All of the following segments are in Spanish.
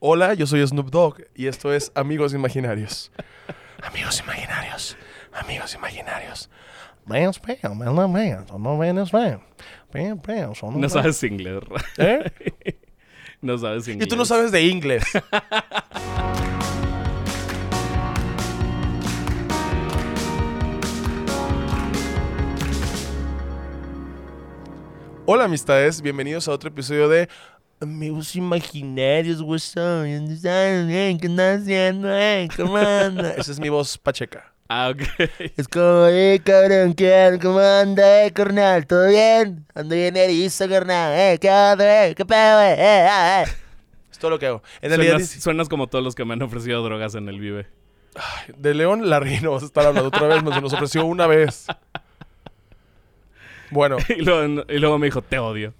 Hola, yo soy Snoop Dogg y esto es Amigos Imaginarios. Amigos Imaginarios, amigos imaginarios. No sabes inglés. ¿Eh? No sabes inglés. Y tú no sabes de inglés. Hola amistades, bienvenidos a otro episodio de Amigos Imaginarios, what's up? ¿Qué estás haciendo? eh? ¿Cómo anda? Esa es mi voz pacheca. Ah, ok. Es como, eh, cabrón, ¿qué onda? ¿Cómo anda, eh, carnal? ¿Todo bien? Ando bien erizo, carnal, eh, ¿qué onda, eh? ¿Qué pedo, eh? eh, ah, eh. Es todo lo que hago. En realidad, Suenas, suenas como todos los que me han ofrecido drogas en el Vive. de León Larry no vamos a estar hablando otra vez, nos, nos ofreció una vez. Bueno, Y luego, y luego me dijo, te odio.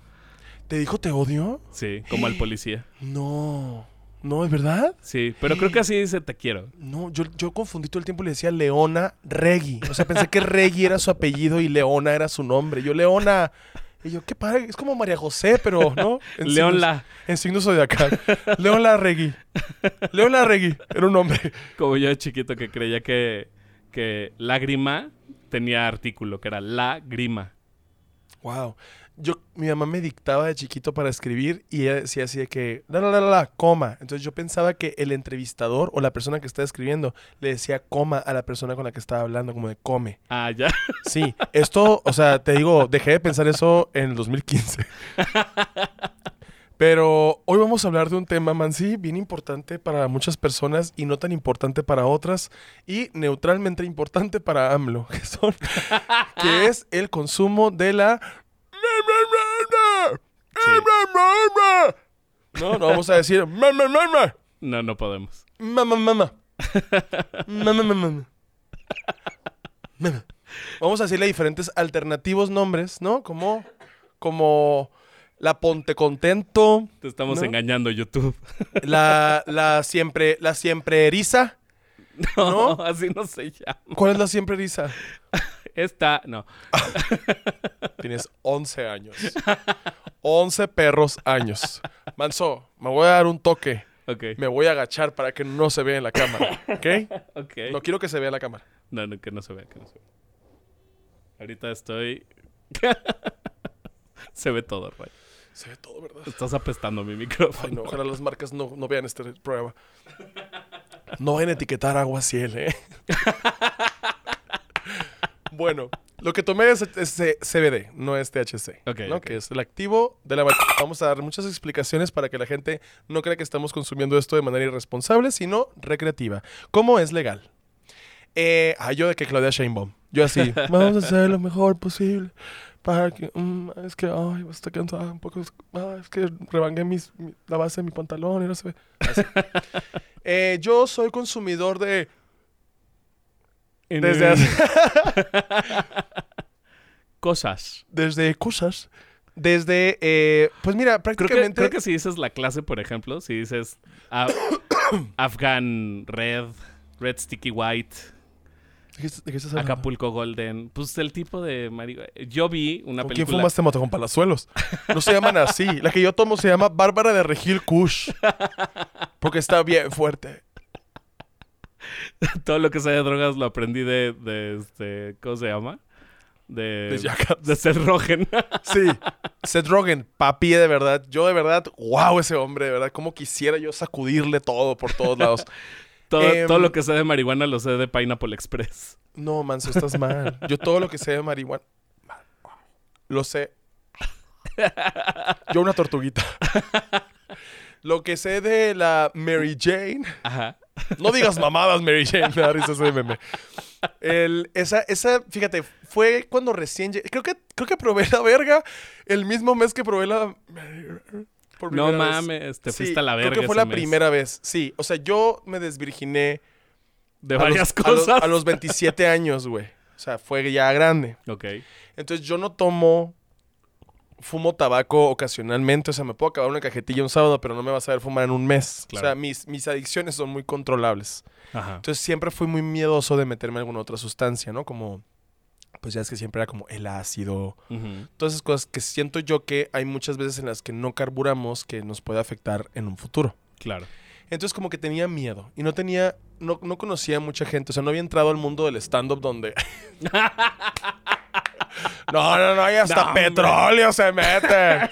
¿Te dijo te odio? Sí, como al policía. No, no, ¿es verdad? Sí, pero creo que así dice te quiero. No, yo, yo confundí todo el tiempo y le decía Leona Reggie. O sea, pensé que Reggie era su apellido y Leona era su nombre. Yo, Leona. Y yo, qué padre, es como María José, pero, ¿no? En León signos- La. En signo zodiacal. Leona Reggie. Leona Reggie era un nombre. Como yo de chiquito que creía que, que lágrima tenía artículo, que era la grima. Wow. Yo, mi mamá me dictaba de chiquito para escribir y ella decía así de que, la, la, la, la, coma. Entonces yo pensaba que el entrevistador o la persona que estaba escribiendo le decía coma a la persona con la que estaba hablando, como de come. Ah, ya. Sí, esto, o sea, te digo, dejé de pensar eso en el 2015. Pero hoy vamos a hablar de un tema, Mansi, bien importante para muchas personas y no tan importante para otras y neutralmente importante para AMLO, que son, que es el consumo de la... No, no vamos a decir... No, no podemos. Mamá, mamá. Mamá, mamá, mamá. Mamá. Vamos a decirle diferentes alternativos nombres, ¿no? Como, como la Ponte Contento, Te estamos ¿No? engañando, YouTube. la, la siempre, la siempre eriza. No, ¿No? así no se llama. ¿Cuál es la siempre eriza? Esta, no. Tienes 11 años. 11 perros años. Manso, me voy a dar un toque. Ok. Me voy a agachar para que no se vea en la cámara, ¿ok? Ok. No quiero que se vea en la cámara. No, no, que no se vea, que no se vea. Ahorita estoy. se ve todo, Ray. Se ve todo, ¿verdad? Estás apestando mi Ay, micrófono. no, ojalá las marcas no, no vean este programa. No vayan a etiquetar agua ciel, ¿eh? bueno, lo que tomé es, es C- CBD, no es THC. Ok, ¿no? Que es el activo de la marihuana. Vamos a dar muchas explicaciones para que la gente no crea que estamos consumiendo esto de manera irresponsable, sino recreativa. ¿Cómo es legal? Eh, ah, yo de que Claudia Sheinbaum. Yo así, vamos a hacer lo mejor posible para que... mm, es que, ay, quedando ah, un poco... ah, es que rebangué mis, mi- la base de mi pantalón y no se ve. Así. Eh, yo soy consumidor de... En Desde el- hace- Cosas. desde cosas. Desde... eh, pues mira, Creo que, prácticamente... creo que si dices la clase, por ejemplo, si dices ah, Afghan Red, Red Sticky White, ¿De qué estás- hablando? Acapulco Golden, pues el tipo de marihuana. Yo vi una ¿Con quién película. fumaste moto? Con palazuelos. No se llaman así. La que yo tomo se llama Bárbara de Regil Kush. Porque está bien fuerte. Todo lo que sea de drogas lo aprendí de, de este, ¿cómo se llama? De, De Jackass. de Seth Rogen. Sí. Seth Rogen, papi de verdad. Yo de verdad, wow, ese hombre, de verdad. Cómo quisiera yo sacudirle todo por todos lados. todo, Em, todo lo que sé de marihuana lo sé de Pineapple Express. No, Manso, estás mal. Yo todo lo que sé de marihuana, lo sé. Yo una tortuguita. Lo que sé de la Mary Jane. Ajá. No digas mamadas, Mary Jane. Me da risa ese meme. El- esa, esa, fíjate, fue cuando recién... Creo que, creo que probé la verga el mismo mes que probé la... por No mames, te Sí, fuiste a la verga. Creo que fue ese la mes. primera vez. Sí, o sea, yo me desvirginé De varias los, a los- cosas. A los, 27 años, güey. O sea, fue ya grande. Ok. Entonces yo no tomo, fumo tabaco ocasionalmente. O sea, me puedo acabar una cajetilla un sábado, pero no me vas a ver fumar en un mes. Claro. O sea, mis, mis adicciones son muy controlables. Ajá. Entonces siempre fui muy miedoso de meterme alguna otra sustancia, ¿no? Como, pues ya es que siempre era como el ácido. Todas esas cosas que siento yo que hay muchas veces en las que no carburamos que nos puede afectar en un futuro. Claro. Entonces como que tenía miedo y no tenía, no, no conocía a mucha gente, o sea, no había entrado al mundo del stand-up donde... no, no, no, y hasta No, petróleo se mete.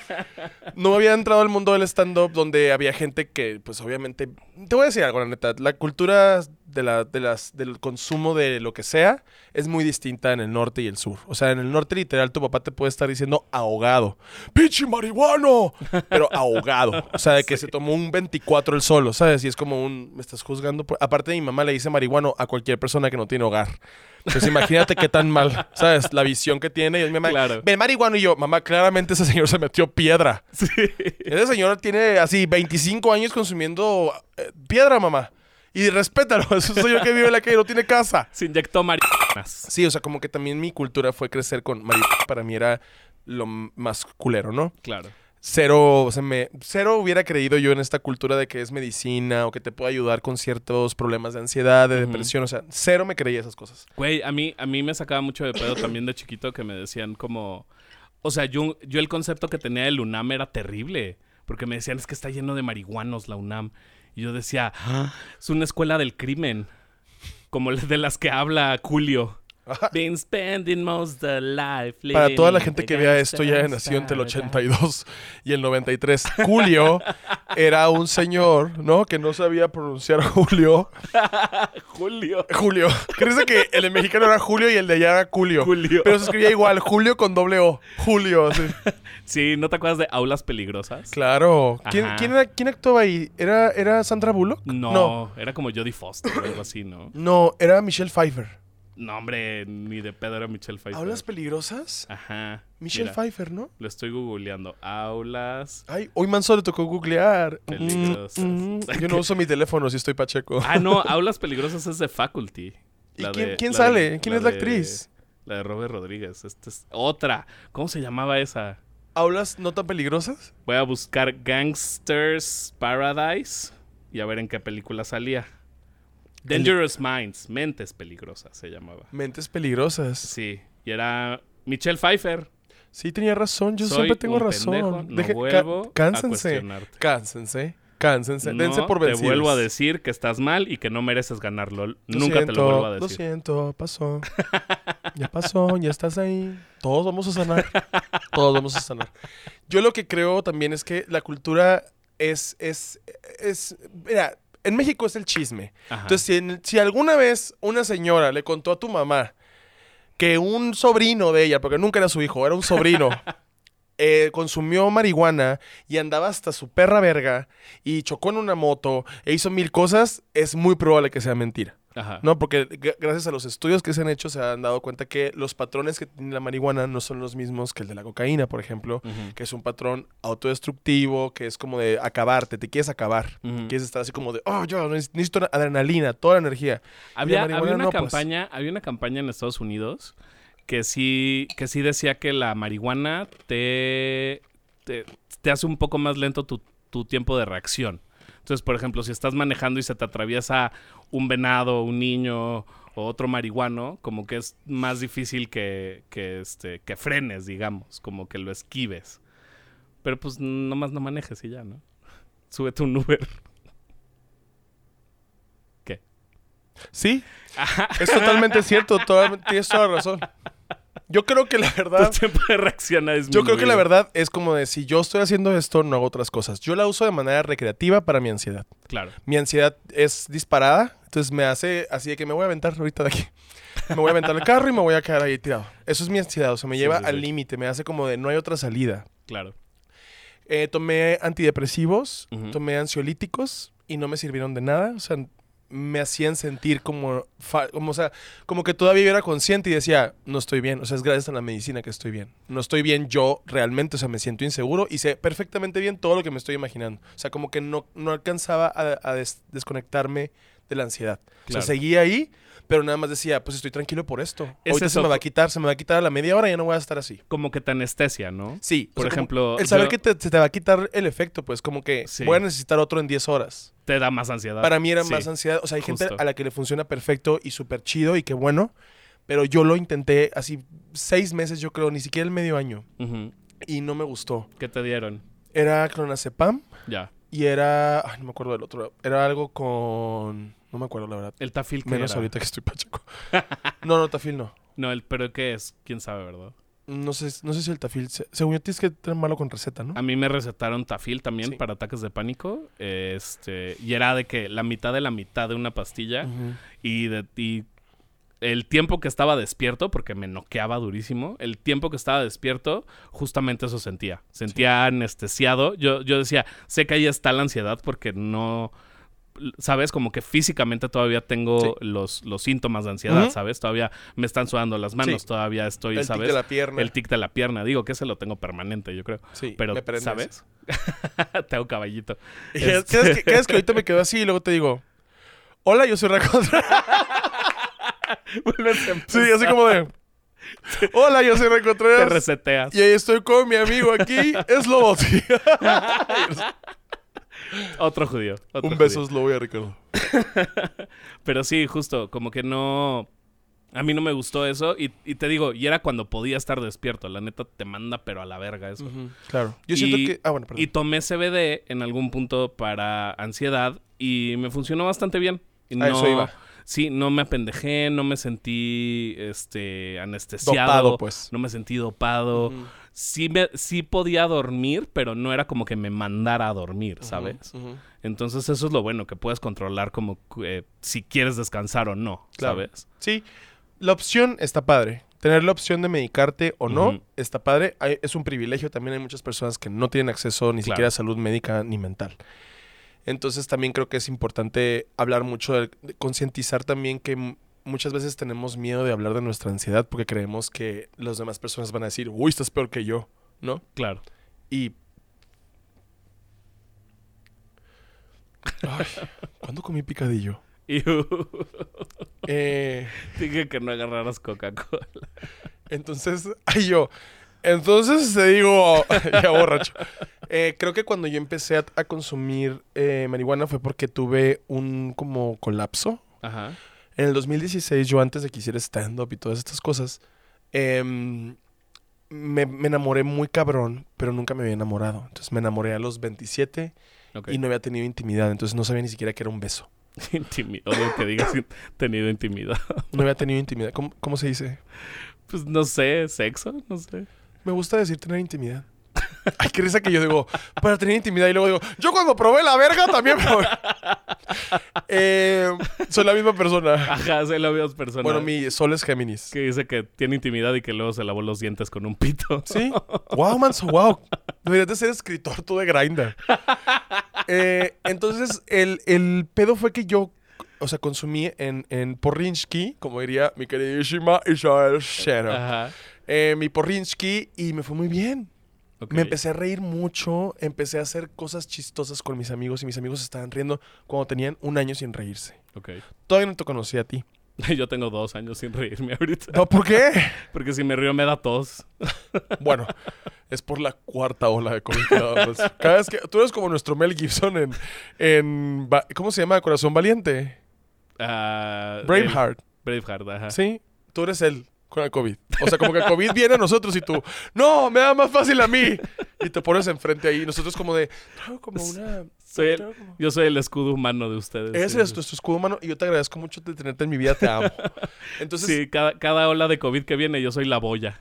No había entrado al mundo del stand-up donde había gente que, pues obviamente, te voy a decir algo, la neta, la cultura de la, de las, del consumo de lo que sea es muy distinta en el norte y el sur. O sea, en el norte literal tu papá te puede estar diciendo ahogado. ¡Pinche marihuano! Pero ahogado. O sea, de que se tomó un 24 el solo, ¿sabes? Y es como un, me estás juzgando. por-". Aparte mi mamá le dice marihuano a cualquier persona que no tiene hogar. Entonces imagínate qué tan mal, ¿sabes? La visión que tiene. Y mi mamá, Claro. ven marihuano y yo, mamá, claramente ese señor se metió piedra. Sí. Ese señor tiene así 25 años consumiendo eh, piedra, mamá. Y respétalo, es un señor que vive en la calle, no tiene casa. Se inyectó marihuanas. Sí, o sea, como que también mi cultura fue crecer con marihuana. Para mí era lo más culero, ¿no? Claro. Cero, o sea, me, cero hubiera creído yo en esta cultura de que es medicina o que te puede ayudar con ciertos problemas de ansiedad, de depresión. O sea, cero me creía esas cosas. Güey, a mí, a mí me sacaba mucho de pedo también de chiquito que me decían como... O sea, yo, yo el concepto que tenía del UNAM era terrible. Porque me decían, es que está lleno de marihuanos la UNAM. Y yo decía, "Ah, es una escuela del crimen. Como de las que habla Julio. Been spending most the life Para toda la gente que vea esto ya nació entre el stars. 82 y el 93. Julio era un señor, ¿no? Que no sabía pronunciar Julio. Julio. Julio. ¿Crees que el de mexicano era Julio y el de allá era Julio? Julio. Pero se escribía igual, Julio con doble O. Julio, sí. Sí, ¿no te acuerdas de Aulas Peligrosas? Claro. ¿Quién, quién, era, quién actuaba ahí? ¿Era, ¿Era Sandra Bullock? No, No, era como Jodie Foster o algo así, ¿no? No, era Michelle Pfeiffer. No, hombre, ni de pedo era Michelle Pfeiffer. ¿Aulas peligrosas? Ajá. Michelle Mira, Pfeiffer, ¿no? Lo estoy googleando. Aulas. Ay, hoy Manso le tocó googlear. Peligrosas. Mm, mm. Yo no uso mi teléfono si estoy pacheco. Ah, no, Aulas Peligrosas es de Faculty. ¿Y La quién, de- quién la sale? de- ¿Quién es la de- actriz? La de Robert Rodríguez. Esta es otra. ¿Cómo se llamaba esa? ¿Aulas no tan peligrosas? Voy a buscar Gangsters Paradise y a ver en qué película salía. Dangerous Minds, Mentes Peligrosas se llamaba. Mentes peligrosas. Sí, y era Michelle Pfeiffer. Sí, tenía razón. Yo Soy siempre tengo un razón. pendejo, no Deje- vuelvo a cánsense. cuestionarte. Cánsense. Cánsense. Dense No por te vencidos. vuelvo a decir que estás mal y que no mereces ganarlo. Lo Nunca te lo vuelvo a Lo decir. siento, pasó. ya pasó, ya estás ahí. Todos vamos a sanar. Todos vamos a sanar. Yo lo que creo también es que la cultura es, es, es, mira, en México es el chisme. Ajá. Entonces, si, en- si alguna vez una señora le contó a tu mamá que un sobrino de ella, porque nunca era su hijo, era un sobrino, eh, consumió marihuana y andaba hasta su perra verga y chocó en una moto e hizo mil cosas, es muy probable que sea mentira. Ajá. No, porque gracias a los estudios que se han hecho se han dado cuenta que los patrones que tiene la marihuana no son los mismos que el de la cocaína, por ejemplo, que es un patrón autodestructivo, que es como de acabarte, te quieres acabar. Quieres estar así como de, oh, yo neces- necesito adrenalina, toda la energía. Había, una no, pues. campaña, había una campaña en Estados Unidos que sí, que sí decía que la marihuana te, te, te hace un poco más lento tu, tu tiempo de reacción. Entonces, por ejemplo, si estás manejando y se te atraviesa un venado, un niño o otro marihuano, como que es más difícil que, que, este, que frenes, digamos, como que lo esquives. Pero pues nomás no manejes y ya, ¿no? Súbete un Uber. ¿Qué? Sí, es totalmente cierto, toda- tienes toda la razón. Yo creo que la verdad... Tu tiempo de reacción ha Yo creo que la verdad es como de si yo estoy haciendo esto, no hago otras cosas. Yo la uso de manera recreativa para mi ansiedad. Claro. Mi ansiedad es disparada, entonces me hace así de que me voy a aventar ahorita de aquí. Me voy a aventar el carro y me voy a quedar ahí tirado. Eso es mi ansiedad, o sea, me lleva sí, al sí. límite, me hace como de no hay otra salida. Claro. Eh, tomé antidepresivos, tomé ansiolíticos y no me sirvieron de nada. O sea, me hacían sentir como, como, o sea, como que todavía era consciente y decía, no estoy bien. O sea, es gracias a la medicina que estoy bien. No estoy bien yo realmente, o sea, me siento inseguro y sé perfectamente bien todo lo que me estoy imaginando. O sea, como que no, no alcanzaba a, a des- desconectarme de la ansiedad. O Claro. sea, seguía ahí, pero nada más decía, pues estoy tranquilo por esto. Es Ahorita se eso. me va a quitar, se me va a quitar a la media hora y ya no voy a estar así. Como que te anestesia, ¿no? Sí, Por o sea, ejemplo, el saber yo- que te, se te va a quitar el efecto, pues como que Sí. voy a necesitar otro en 10 horas. Te da más ansiedad. Para mí era Sí. más ansiedad. O sea, hay gente a la que le funciona perfecto y súper chido y qué bueno. Pero yo lo intenté así seis meses, yo creo, ni siquiera el medio año. Y no me gustó. ¿Qué te dieron? Era clonazepam, Ya. Y era. Ay, no me acuerdo del otro. Era algo con. No me acuerdo, la verdad. El tafil que Menos era? ahorita que estoy pacheco. no, no, tafil no. No, el pero ¿qué es? ¿Quién sabe, verdad? No sé, no sé si el tafil. se- según yo, tienes que tener malo con receta, ¿no? A mí me recetaron tafil también Sí. para ataques de pánico. Este, y era de que la mitad de la mitad de una pastilla y, de, y el tiempo que estaba despierto, porque me noqueaba durísimo, el tiempo que estaba despierto, justamente eso sentía. Sentía anestesiado. Yo, yo decía, sé que ahí está la ansiedad porque no... ¿Sabes? Como que físicamente todavía tengo Sí. los, los síntomas de ansiedad. ¿sabes? Todavía me están sudando las manos, Sí. todavía estoy, el tic ¿sabes? de la pierna. El tic de la pierna. Digo que ese lo tengo permanente, yo creo. Sí, Pero, me. ¿sabes? Te hago caballito. ¿Qué es que, ahorita me quedo así y luego te digo, hola, yo soy Racontra. sí, así como de, hola, yo soy Te Racontreras. reseteas. Y ahí estoy con mi amigo aquí, Slobotsky. Otro judío. otro Un beso, judío. Slobo Ricardo. Pero sí, justo, como que no... A mí no me gustó eso y, y te digo, y era cuando podía estar despierto. La neta te manda pero a la verga eso. Claro. Yo siento que... Ah, bueno, perdón. Y tomé CBD en algún punto para ansiedad y me funcionó bastante bien. Y A eso iba. Sí, no me apendejé, no me sentí este anestesiado, Dopado, pues. no me sentí dopado. Sí, me, sí podía dormir, pero no era como que me mandara a dormir, ¿sabes? Entonces eso es lo bueno, que puedes controlar como eh, si quieres descansar o no, Claro. ¿sabes? Sí, la opción está padre. Tener la opción de medicarte o no está padre. Hay- es un privilegio. También hay muchas personas que no tienen acceso ni Claro. siquiera a salud médica ni mental. Entonces también creo que es importante hablar mucho, de, de concientizar también que muchas veces tenemos miedo de hablar de nuestra ansiedad porque creemos que las demás personas van a decir, uy, estás peor que yo, ¿no? Claro. Y... Ay, ¿Cuándo comí picadillo? Eh... dije que no agarraras Coca-Cola. Entonces, ay yo, entonces te digo, ya borracho. Eh, creo que cuando yo empecé a, a consumir eh, marihuana fue porque tuve un como colapso. Ajá. En el 2016, yo antes de que hiciera stand-up y todas estas cosas, em, me, me enamoré muy cabrón, pero nunca me había enamorado. Entonces me enamoré a los 27 Ok. y no había tenido intimidad, entonces no sabía ni siquiera que era un beso. Intimi- Odio que digas tenido intimidad. No había tenido intimidad. ¿Cómo, cómo se dice? Pues no sé, sexo, no sé. Me gusta decir tener intimidad. Ay, qué risa que yo digo, para tener intimidad. Y luego digo, yo cuando probé la verga también probé. Eh, soy la misma persona. Ajá, sé la misma persona. Bueno, mi sol es Géminis. Que dice que tiene intimidad y que luego se lavó los dientes con un pito. ¿Sí? Wow, manso, wow. Deberías de ser escritor tú de Grindr. Eh, entonces, el, el pedo fue que yo, o sea, consumí en, en Porrinsky, como diría mi queridísima Isabel Shero. Ajá. Eh, mi Porrinsky y me fue muy bien. Me empecé a reír mucho, empecé a hacer cosas chistosas con mis amigos y mis amigos estaban riendo cuando tenían un año sin reírse. Ok. Todavía no te conocí a ti. Yo tengo dos años sin reírme ahorita. No, ¿por qué? Porque si me río me da tos. Bueno, es por la cuarta ola de COVID. Cada vez que tú eres como nuestro Mel Gibson en, en ¿cómo se llama? Corazón Valiente. Ah, Braveheart. el- Braveheart, ajá. Sí, tú eres él con el COVID. O sea, como que el COVID viene a nosotros y tú, no, me da más fácil a mí. Y te pones enfrente ahí. Nosotros como de, como una... Soy el- yo soy el escudo humano de ustedes. Ese sí. es nuestro escudo humano y yo te agradezco mucho de tenerte en mi vida, te amo. Entonces, Sí, cada, cada ola de COVID que viene, yo soy la boya.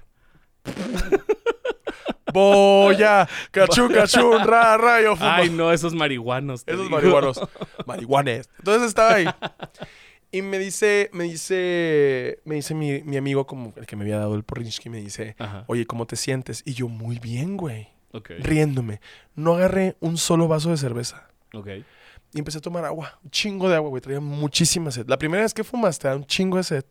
boya, cachún, cachún, ra, ra, yo fumo. Ay, no, esos marihuanos. Esos digo. marihuanos. Marihuanes. Entonces estaba ahí. Y me dice, me dice, me dice mi, mi amigo, como el que me había dado el porrinsky, me dice, Ajá. oye, ¿cómo te sientes? Y yo, muy bien, güey. Ok. Riéndome. No agarré un solo vaso de cerveza. Ok. Y empecé a tomar agua. Un chingo de agua, güey. Traía muchísima sed. La primera vez que fumas te da un chingo de sed.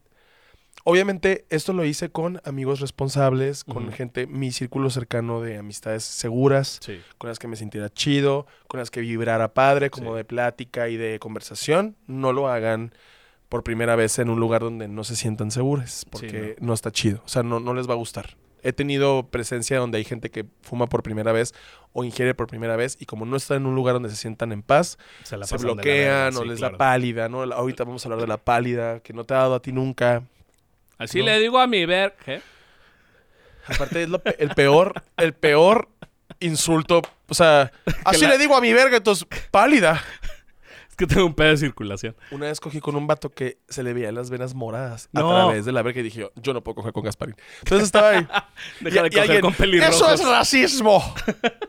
Obviamente, esto lo hice con amigos responsables, con gente, mi círculo cercano de amistades seguras Sí. con las que me sintiera chido, con las que vibrara padre, como Sí. de plática y de conversación, no lo hagan por primera vez en un lugar donde no se sientan seguros, porque no. está chido, o sea, no, no les va a gustar. He tenido presencia donde hay gente que fuma por primera vez o ingiere por primera vez y como no está en un lugar donde se sientan en paz, Se, la bloquean o les claro. da pálida, ¿no? Ahorita vamos a hablar de la pálida, que no te ha dado a ti nunca. Así No. le digo a mi ver. ¿Qué? Aparte es lo pe- el peor, el peor insulto. O sea, así la- le digo a mi verga, entonces, pálida. Es que tengo un pedo de circulación. Una vez cogí con un vato que se le veían las venas moradas a No. través de la verga y dije, yo no puedo coger con Gasparín. Entonces estaba ahí. Deja de coger alguien, con pelirrojos. Eso es racismo.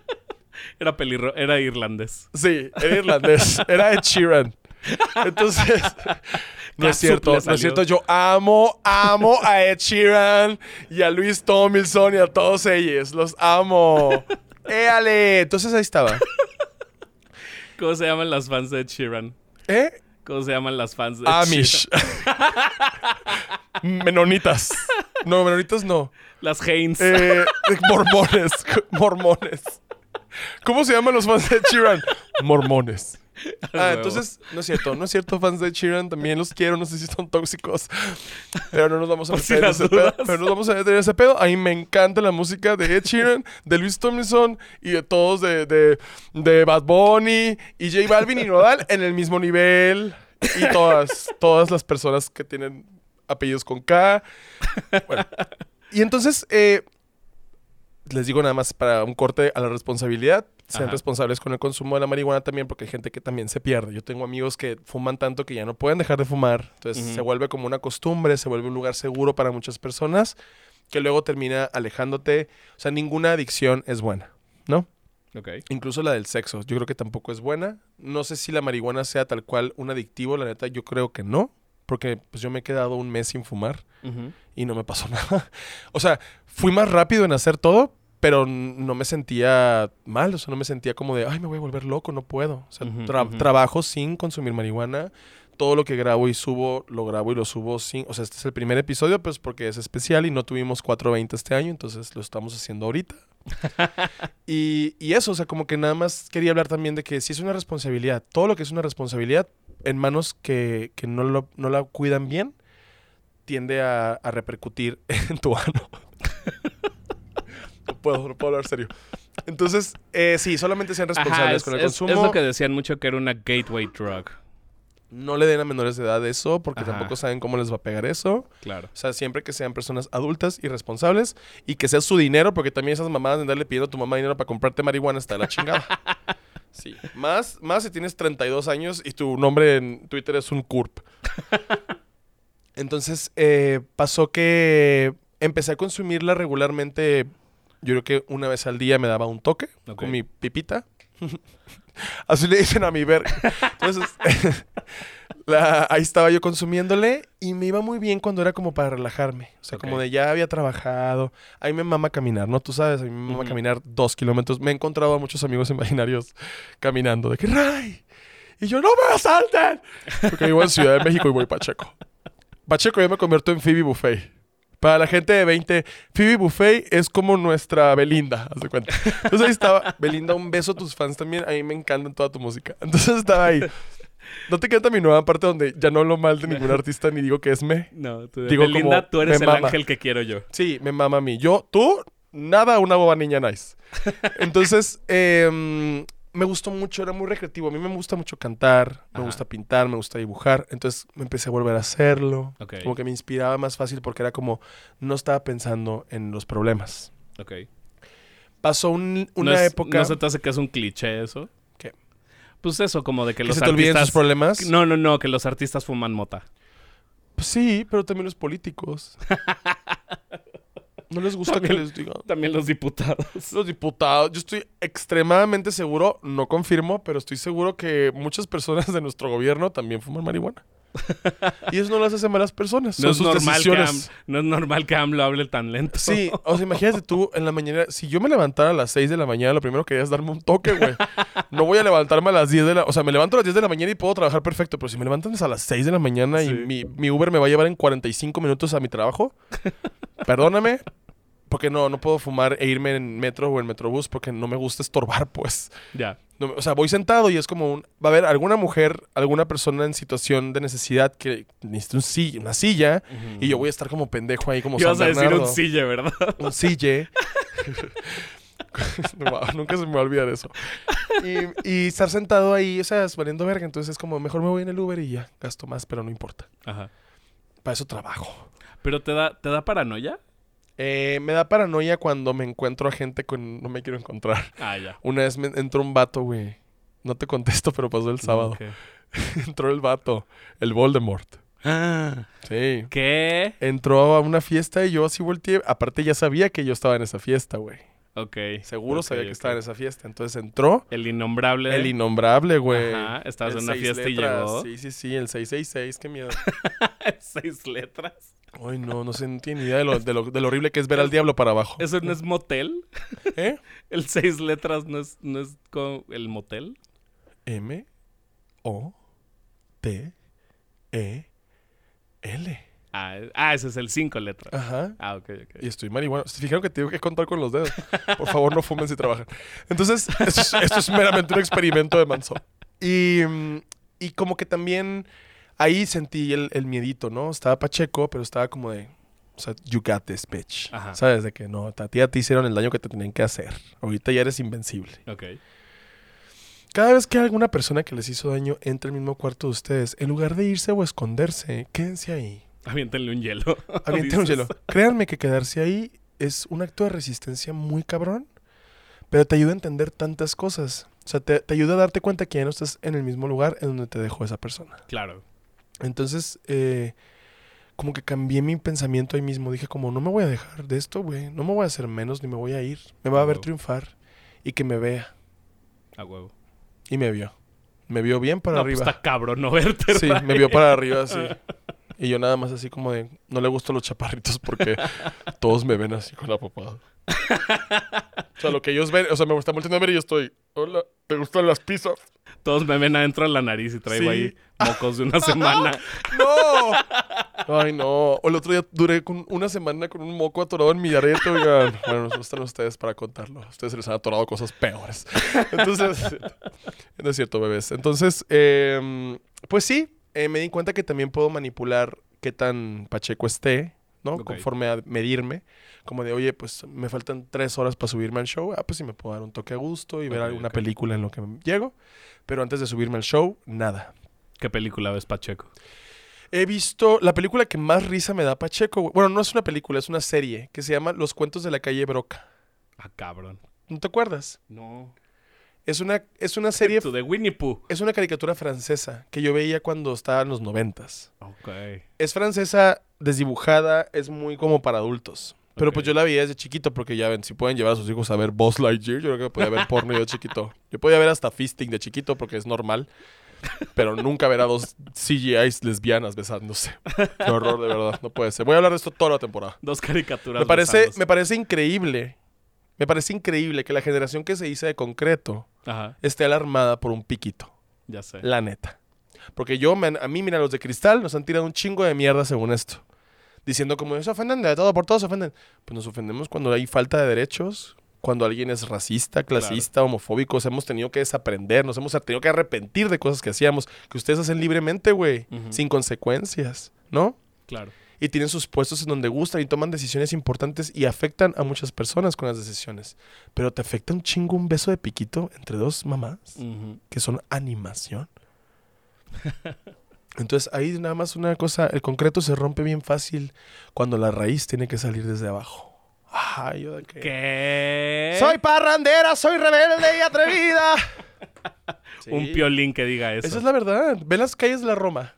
Era pelirro, era irlandés. Sí, era irlandés. Era Ed Sheeran. Entonces, no es cierto, no es cierto. Yo amo, amo a Ed Sheeran y a Luis Tomilson y a todos ellos. Los amo. ¡Éale! Entonces ahí estaba. ¿Cómo se llaman las fans de Ed Sheeran? ¿Eh? ¿Cómo se llaman las fans de Ed Amish. Menonitas. No, menonitas no. Las Haynes. Eh, mormones. Mormones. ¿Cómo se llaman los fans de Ed Sheeran? Mormones. Ah, entonces, no es cierto, no es cierto, fans de Ed Sheeran, también los quiero, no sé si son tóxicos, pero no nos vamos a meter en ese pedo, pero no nos vamos a meter en ese pedo, a mí me encanta la música de Ed Sheeran, de Luis Tomlinson y de todos, de, de, de Bad Bunny y J Balvin y Nodal en el mismo nivel y todas, todas las personas que tienen apellidos con K. Bueno, y entonces, eh, les digo nada más para un corte a la responsabilidad. Sean Ajá. responsables con el consumo de la marihuana también porque hay gente que también se pierde. Yo tengo amigos que fuman tanto que ya no pueden dejar de fumar. Entonces se vuelve como una costumbre, se vuelve un lugar seguro para muchas personas que luego termina alejándote. O sea, ninguna adicción es buena, ¿no? Ok. Incluso la del sexo. Yo creo que tampoco es buena. No sé si la marihuana sea tal cual un adictivo. La neta, yo creo que no. Porque pues yo me he quedado un mes sin fumar Ujú. y no me pasó nada. O sea, fui más rápido en hacer todo, pero no me sentía mal, o sea, no me sentía como de, ay, me voy a volver loco, no puedo. O sea, tra- trabajo sin consumir marihuana. Todo lo que grabo y subo, lo grabo y lo subo sin... O sea, este es el primer episodio, pues porque es especial y no tuvimos 420 este año, entonces lo estamos haciendo ahorita. y, y eso, o sea, como que nada más quería hablar también de que si es una responsabilidad, todo lo que es una responsabilidad en manos que, que no, lo- no la cuidan bien, tiende a, a repercutir en tu ano. no puedo, no puedo hablar serio. Entonces, eh, sí, solamente sean responsables Ajá, es, con el es- consumo. es lo que decían mucho que era una gateway drug. No le den a menores de edad eso, porque Ajá. tampoco saben cómo les va a pegar eso. Claro. O sea, siempre que sean personas adultas y responsables y que sea su dinero, porque también esas mamadas de andarle pidiendo a tu mamá dinero para comprarte marihuana está de la chingada. Sí. Más, más si tienes 32 años y tu nombre en Twitter es un CURP. Entonces, eh, pasó que empecé a consumirla regularmente. Yo creo que una vez al día me daba un toque con mi pipita. Así le dicen a mi ver. Entonces, la- ahí estaba yo consumiéndole y me iba muy bien cuando era como para relajarme. O sea, como de ya había trabajado. A mí me mama caminar, ¿no? Tú sabes, a mí me mama Ujú. caminar dos kilómetros. Me he encontrado a muchos amigos imaginarios caminando. De que, ¡Ray! Y yo, ¡no me asalten! Porque vivo en Ciudad de México y voy Pacheco. Pacheco yo me convierto en Phoebe Buffet. Para la gente de 20, Phoebe Buffet es como nuestra Belinda, haz de cuenta. Entonces ahí estaba, Belinda, un beso a tus fans también. A mí me encanta toda tu música. Entonces estaba ahí. ¿No te encanta mi nueva parte donde ya no hablo mal de ningún artista ni digo que es me? No, tú, Digo, Belinda, como tú eres el mama. ángel que quiero yo. Sí, me mama a mí. Yo, tú, nada, una boba niña nice. Entonces, em, me gustó mucho, era muy recreativo. A mí me gusta mucho cantar, me gusta pintar, me gusta dibujar. Entonces me empecé a volver a hacerlo. Como que me inspiraba más fácil porque era como, no estaba pensando en los problemas. Ok. Pasó un- ¿No una es- época... ¿No se te hace que es un cliché eso? Pues eso, como de que, que los se te olviden sus artistas... problemas. No, no, no, que los artistas fuman mota. Pues sí, pero también los políticos. no les gusta que les digan. También los diputados. Los diputados, yo estoy extremadamente seguro, no confirmo, pero estoy seguro que muchas personas de nuestro gobierno también fuman marihuana. y eso no las hace malas personas, No son es, normal que. Am- no es normal que AMLO hable tan lento. Sí, o sea, imagínate tú en la mañana, si yo me levantara a las 6 de la mañana, lo primero que haría es darme un toque, güey. No voy a levantarme a las 10 de la, o sea, me levanto a las 10 de la mañana y puedo trabajar perfecto, pero si me levantan a las 6 de la mañana y mi, mi Uber me va a llevar en 45 minutos a mi trabajo, perdóname, porque no, no puedo fumar e irme en metro o en metrobús porque no me gusta estorbar, pues. Ya. No, o sea, voy sentado y es como un... Va a haber alguna mujer, alguna persona en situación de necesidad que necesita un silla, una silla y yo voy a estar como pendejo ahí como ¿Qué vas San a decir un sille, verdad? Un sille. Wow, nunca se me va a olvidar eso. Y, y estar sentado ahí, o sea, es valiendo verga. Entonces es como, mejor me voy en el Uber y ya, gasto más, pero no importa. Ajá. Para eso trabajo. ¿Pero te da, te da paranoia? Eh, me da paranoia cuando me encuentro a gente con... No me quiero encontrar. Ah, ya. Una vez me entró un vato, güey. No te contesto, pero pasó el sábado. Entró el vato. El Voldemort. Ah, Sí. ¿Qué? Entró a una fiesta y yo así volteé. Aparte ya sabía que yo estaba en esa fiesta, güey. Ok. Seguro sabía que estaba en esa fiesta. Entonces entró El innombrable. el innombrable, güey. Ajá, estabas en una fiesta y llegó. Sí, sí, sí, el 666, qué miedo. Seis letras. Ay, no, no sé, no tiene ni idea de lo, de, lo, de lo horrible que es ver al diablo para abajo. ¿Eso no es motel? ¿Eh? ¿El seis letras no es, no es como el motel? M, O, T, E, L. Ah, ah, ese es el cinco letras. Ajá. Ah, ok, ok. Y estoy marihuana. ¿Se fijaron que tengo que contar con los dedos? Por favor, no fumen si trabajan. Entonces, esto es, esto es meramente un experimento de Manso. Y, mm, y como que también ahí sentí el, el miedito, ¿no? Estaba Pacheco, pero estaba como de... O sea, you got this, bitch. Ajá. ¿Sabes? De que no, a ti ya te hicieron el daño que te tenían que hacer. Ahorita ya eres invencible. Ok. Cada vez que alguna persona que les hizo daño entra al mismo cuarto de ustedes, en lugar de irse o esconderse, quédense ahí. Aviéntenle un hielo. Avienten un hielo. Créanme que quedarse ahí es un acto de resistencia muy cabrón, pero te ayuda a entender tantas cosas. O sea, te, te ayuda a darte cuenta que ya no estás en el mismo lugar en donde te dejó esa persona. Claro. Entonces, eh, como que cambié mi pensamiento ahí mismo. Dije como, no me voy a dejar de esto, güey. No me voy a hacer menos ni me voy a ir. Me va a ver triunfar y que me vea. A huevo. Y me vio. Me vio bien para no, pues arriba. está cabrón no verte. Sí, me vio para arriba así. Y yo nada más así como de, no le gustan los chaparritos porque todos me ven así con la papada. O sea, lo que ellos ven, o sea, me están volteando a ver y yo estoy, hola, ¿te gustan las pizzas? Todos me ven adentro de la nariz y traigo Sí. ahí mocos de una semana. ¡No! Ay, no. O el otro día duré con una semana con un moco atorado en mi arete, oigan. Bueno, no están ustedes para contarlo. A ustedes se les han atorado cosas peores. Entonces, no es cierto, bebés. Entonces, eh, pues sí, eh, me di cuenta que también puedo manipular qué tan pacheco esté, ¿no? Conforme a medirme. Como de, oye, pues me faltan tres horas para subirme al show. Ah, pues sí me puedo dar un toque a gusto y ver alguna película en lo que llego. Pero antes de subirme al show, nada. ¿Qué película ves, Pacheco? He visto la película que más risa me da Pacheco. Bueno, no es una película, es una serie que se llama Los cuentos de la calle Broca. Ah, cabrón. ¿No te acuerdas? No. Es una, es una serie, de Winnie Pooh. es una caricatura francesa que yo veía cuando estaba en los noventas. Ok. Es francesa, desdibujada, es muy como para adultos. Pero pues yo la veía desde chiquito porque ya ven, si pueden llevar a sus hijos a ver Buzz Lightyear, yo creo que podía ver porno yo de chiquito. Yo podía ver hasta fisting de chiquito porque es normal. Pero nunca ver a dos CGIs lesbianas besándose. Qué horror, de verdad. No puede ser. Voy a hablar de esto toda la temporada. Dos caricaturas. Me parece, besándose. me parece increíble. Me parece increíble que la generación que se hizo de concreto Ajá, esté alarmada por un piquito. ya sé. La neta. Porque yo, a mí, mira, los de cristal nos han tirado un chingo de mierda según esto. Diciendo como, se ofenden de todo, por todo se ofenden. Pues nos ofendemos cuando hay falta de derechos, cuando alguien es racista, clasista, homofóbico. Hemos tenido que desaprender, nos hemos tenido que arrepentir de cosas que hacíamos, que ustedes hacen libremente, güey, Ujú. sin consecuencias, ¿no? Claro. y tienen sus puestos en donde gustan y toman decisiones importantes y afectan a muchas personas con las decisiones. Pero te afecta un chingo un beso de piquito entre dos mamás Ujú. que son animación. Entonces ahí nada más una cosa, el concreto se rompe bien fácil cuando la raíz tiene que salir desde abajo. Ay, yo de qué. ¿Qué? Soy parrandera, soy rebelde y atrevida. Un piolín que diga eso. Esa es la verdad. Ve las calles de la Roma.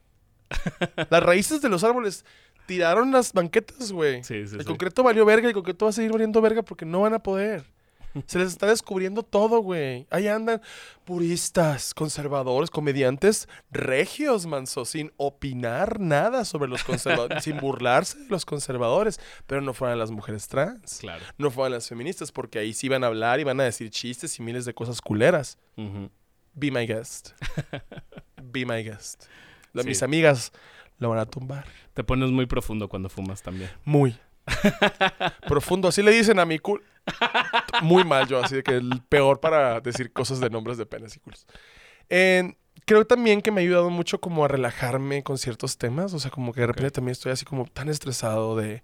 las raíces de los árboles tiraron las banquetas, güey. Sí, sí, el concreto valió verga y el concreto va a seguir valiendo verga porque no van a poder. Se les está descubriendo todo, güey. Ahí andan puristas, conservadores, comediantes regios, manso, sin opinar nada sobre los conservadores, sin burlarse de los conservadores. Pero no fueran las mujeres trans, Claro. no fueran las feministas, porque ahí sí van a hablar y van a decir chistes y miles de cosas culeras. Be my guest. Be my guest. La- Sí. Mis amigas lo van a tumbar. Te pones muy profundo cuando fumas también. Muy. Profundo. Así le dicen a mi cul. Muy mal yo, así de que el peor para decir cosas de nombres de penes y culos. Creo también que me ha ayudado mucho como a relajarme con ciertos temas. O sea, como que de repente también estoy así como tan estresado de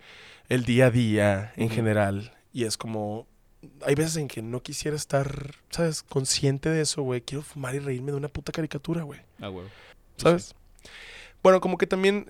el día a día en general. Y es como... Hay veces en que no quisiera estar, ¿sabes? Consciente de eso, güey. Quiero fumar y reírme de una puta caricatura, güey. Ah, huevo. ¿sabes? Bueno, como que también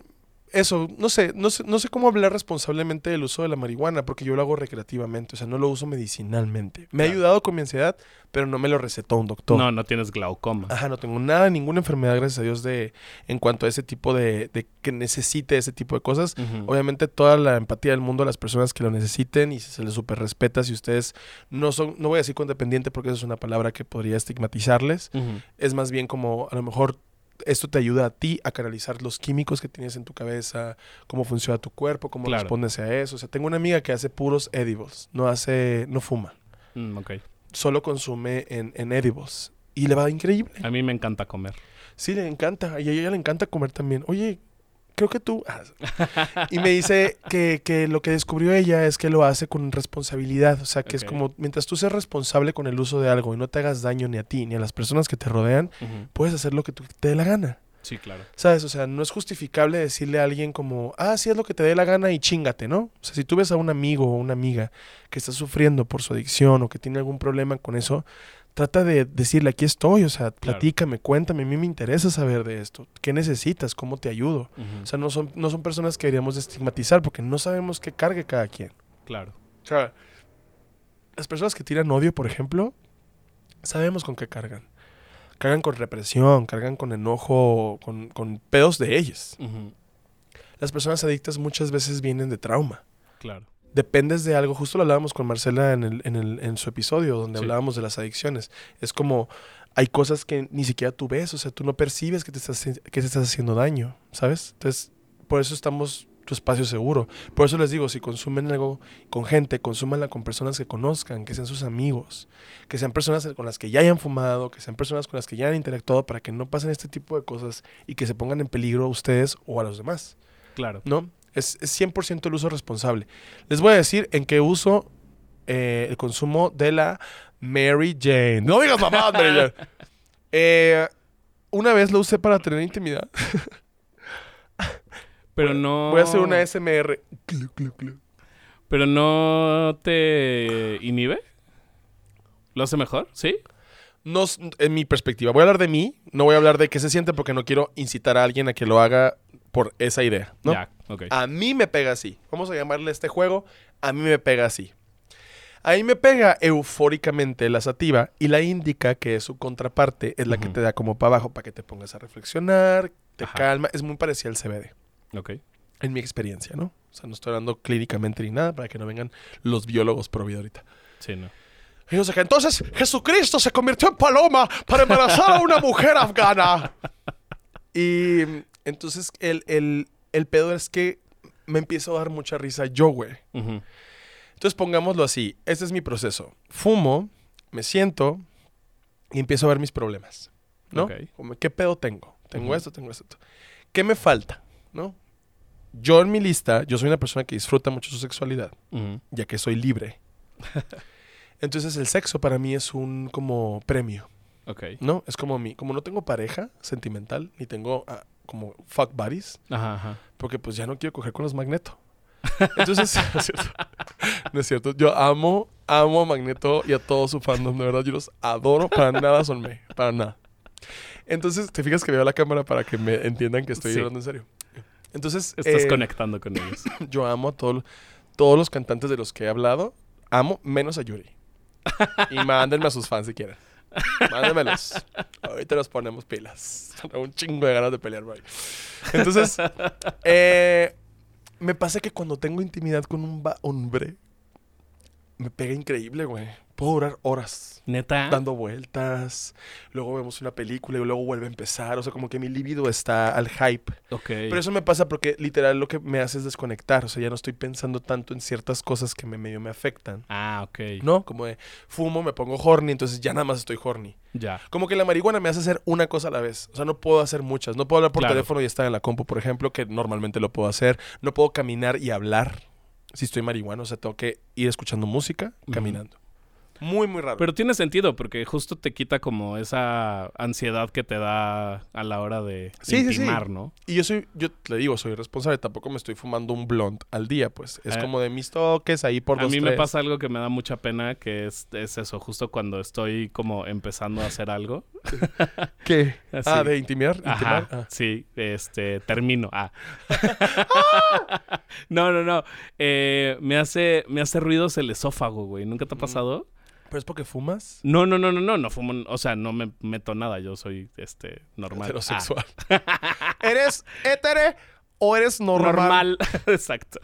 eso, no sé, no sé, no sé cómo hablar responsablemente del uso de la marihuana, porque yo lo hago recreativamente, o sea, no lo uso medicinalmente. Me ha ayudado con mi ansiedad, pero no me lo recetó un doctor. No, no tienes glaucoma. Ajá, no tengo nada, ninguna enfermedad, gracias a Dios, de en cuanto a ese tipo de, de que necesite ese tipo de cosas. Obviamente toda la empatía del mundo a las personas que lo necesiten y se les super respeta si ustedes no son, no voy a decir codependiente porque eso es una palabra que podría estigmatizarles. Es más bien como a lo mejor esto te ayuda a ti a canalizar los químicos que tienes en tu cabeza, cómo funciona tu cuerpo, cómo Claro. respondes a eso. O sea, tengo una amiga que hace puros edibles, no hace, no fuma, Mm, ok. solo consume en, en edibles. Y le va increíble. A mí me encanta comer. Sí, le encanta. Y a ella le encanta comer también. Oye, creo que tú... ah. Y me dice que, que lo que descubrió ella es que lo hace con responsabilidad. O sea, que es como, mientras tú seas responsable con el uso de algo y no te hagas daño ni a ti ni a las personas que te rodean, puedes hacer lo que tú- te dé la gana. Sí, claro. ¿Sabes? O sea, no es justificable decirle a alguien como, ah, sí es lo que te dé la gana y chingate, ¿no? O sea, si tú ves a un amigo o una amiga que está sufriendo por su adicción o que tiene algún problema con eso, trata de decirle, aquí estoy, o sea, platícame, cuéntame, a mí me interesa saber de esto. ¿Qué necesitas? ¿Cómo te ayudo? O sea, no son, no son personas que deberíamos de estigmatizar porque no sabemos qué cargue cada quien. claro. O sea, las personas que tiran odio, por ejemplo, sabemos con qué cargan. Cargan con represión, cargan con enojo, con, con pedos de ellos. Ujú. Las personas adictas muchas veces vienen de trauma. Claro. Dependes de algo, justo lo hablábamos con Marcela en, el, en, el, en su episodio donde Sí. hablábamos de las adicciones. Es como, hay cosas que ni siquiera tú ves, o sea, tú no percibes que te estás, que te estás haciendo daño, ¿sabes? Entonces, por eso estamos tu espacio seguro. Por eso les digo, si consumen algo con gente, consúmanla con personas que conozcan, que sean sus amigos, que sean personas con las que ya hayan fumado, que sean personas con las que ya han interactuado para que no pasen este tipo de cosas y que se pongan en peligro a ustedes o a los demás. Claro. ¿no? Es, es 100% el uso responsable. Les voy a decir en qué uso eh, el consumo de la Mary Jane. No digas mamá, Mary Jane. Eh, una vez lo usé para tener intimidad. Pero no. Voy a hacer una SMR. Pero no te inhibe. ¿Lo hace mejor? ¿Sí? No, en mi perspectiva. Voy a hablar de mí. No voy a hablar de qué se siente porque no quiero incitar a alguien a que lo haga por esa idea. ¿no? Ya, ok. A mí me pega así. Vamos a llamarle este juego. A mí me pega así. Ahí me pega eufóricamente la sativa y la indica que es su contraparte, es la que te da como para abajo para que te pongas a reflexionar, te Ajá. calma. Es muy parecida al CBD, Ok. en mi experiencia, ¿no? O sea, no estoy hablando clínicamente ni nada para que no vengan los biólogos pro vida ahorita. Sí, no. Entonces, Jesucristo se convirtió en paloma para embarazar a una mujer afgana. Y entonces el, el, el pedo es que me empiezo a dar mucha risa yo, güey. Entonces pongámoslo así, este es mi proceso. Fumo, me siento y empiezo a ver mis problemas, ¿no? Ok. Como, ¿qué pedo tengo? Tengo esto, tengo esto. ¿Qué me falta? ¿No? Yo en mi lista, yo soy una persona que disfruta mucho su sexualidad, ya que soy libre. Entonces el sexo para mí es un como premio, Ok. ¿no? Es como mi, como no tengo pareja sentimental, ni tengo como fuck buddies, Ajá, ajá. porque pues ya no quiero coger con los Magneto. Entonces, no es cierto. No es cierto. Yo amo, amo a Magneto y a todo su fandom, de verdad. Yo los adoro. Para nada son me. Para nada. Entonces, te fijas que veo la cámara para que me entiendan que estoy Sí. hablando en serio. Entonces, Estás eh, conectando con ellos. yo amo a todo- todos los cantantes de los que he hablado. Amo menos a Yuri. Y mándenme a sus fans si quieren. Mándenmelos. Ahorita nos ponemos pilas. Un chingo de ganas de pelear, bro. Entonces, eh, me pasa que cuando tengo intimidad con un hombre, me pega increíble, güey. Puedo durar horas Neta. dando vueltas. Luego vemos una película y luego vuelve a empezar. O sea, como que mi libido está al hype. Ok. Pero eso me pasa porque literal lo que me hace es desconectar. O sea, ya no estoy pensando tanto en ciertas cosas que me medio me afectan. Ah, ok. ¿No? Como de fumo, me pongo horny, entonces ya nada más estoy horny. Ya. Como que la marihuana me hace hacer una cosa a la vez. O sea, no puedo hacer muchas. No puedo hablar por Claro. teléfono y estar en la compu, por ejemplo, que normalmente lo puedo hacer. No puedo caminar y hablar si estoy marihuana. O sea, tengo que ir escuchando música, caminando. Muy, muy raro. Pero tiene sentido porque justo te quita como esa ansiedad que te da a la hora de Sí, sí, sí. intimar, ¿no? Y yo soy, yo le digo, soy responsable. Tampoco me estoy fumando un blunt al día, pues. Es Eh, como de mis toques ahí por a dos, mí me pasa algo que me da mucha pena, que es, es eso, justo cuando estoy como empezando a hacer algo. ¿Qué? Así. Ah, de intimidar. intimar. Ajá, Ah. sí, este, termino. Ah. no, no, no. Eh, me, hace, me hace ruidos el esófago, güey. ¿Nunca te ha pasado? ¿Pero es porque fumas? No, no, no, no, no, no fumo, o sea, no me meto nada, yo soy, este, normal. Heterosexual. ¿Eres hétere o eres normal? normal, exacto.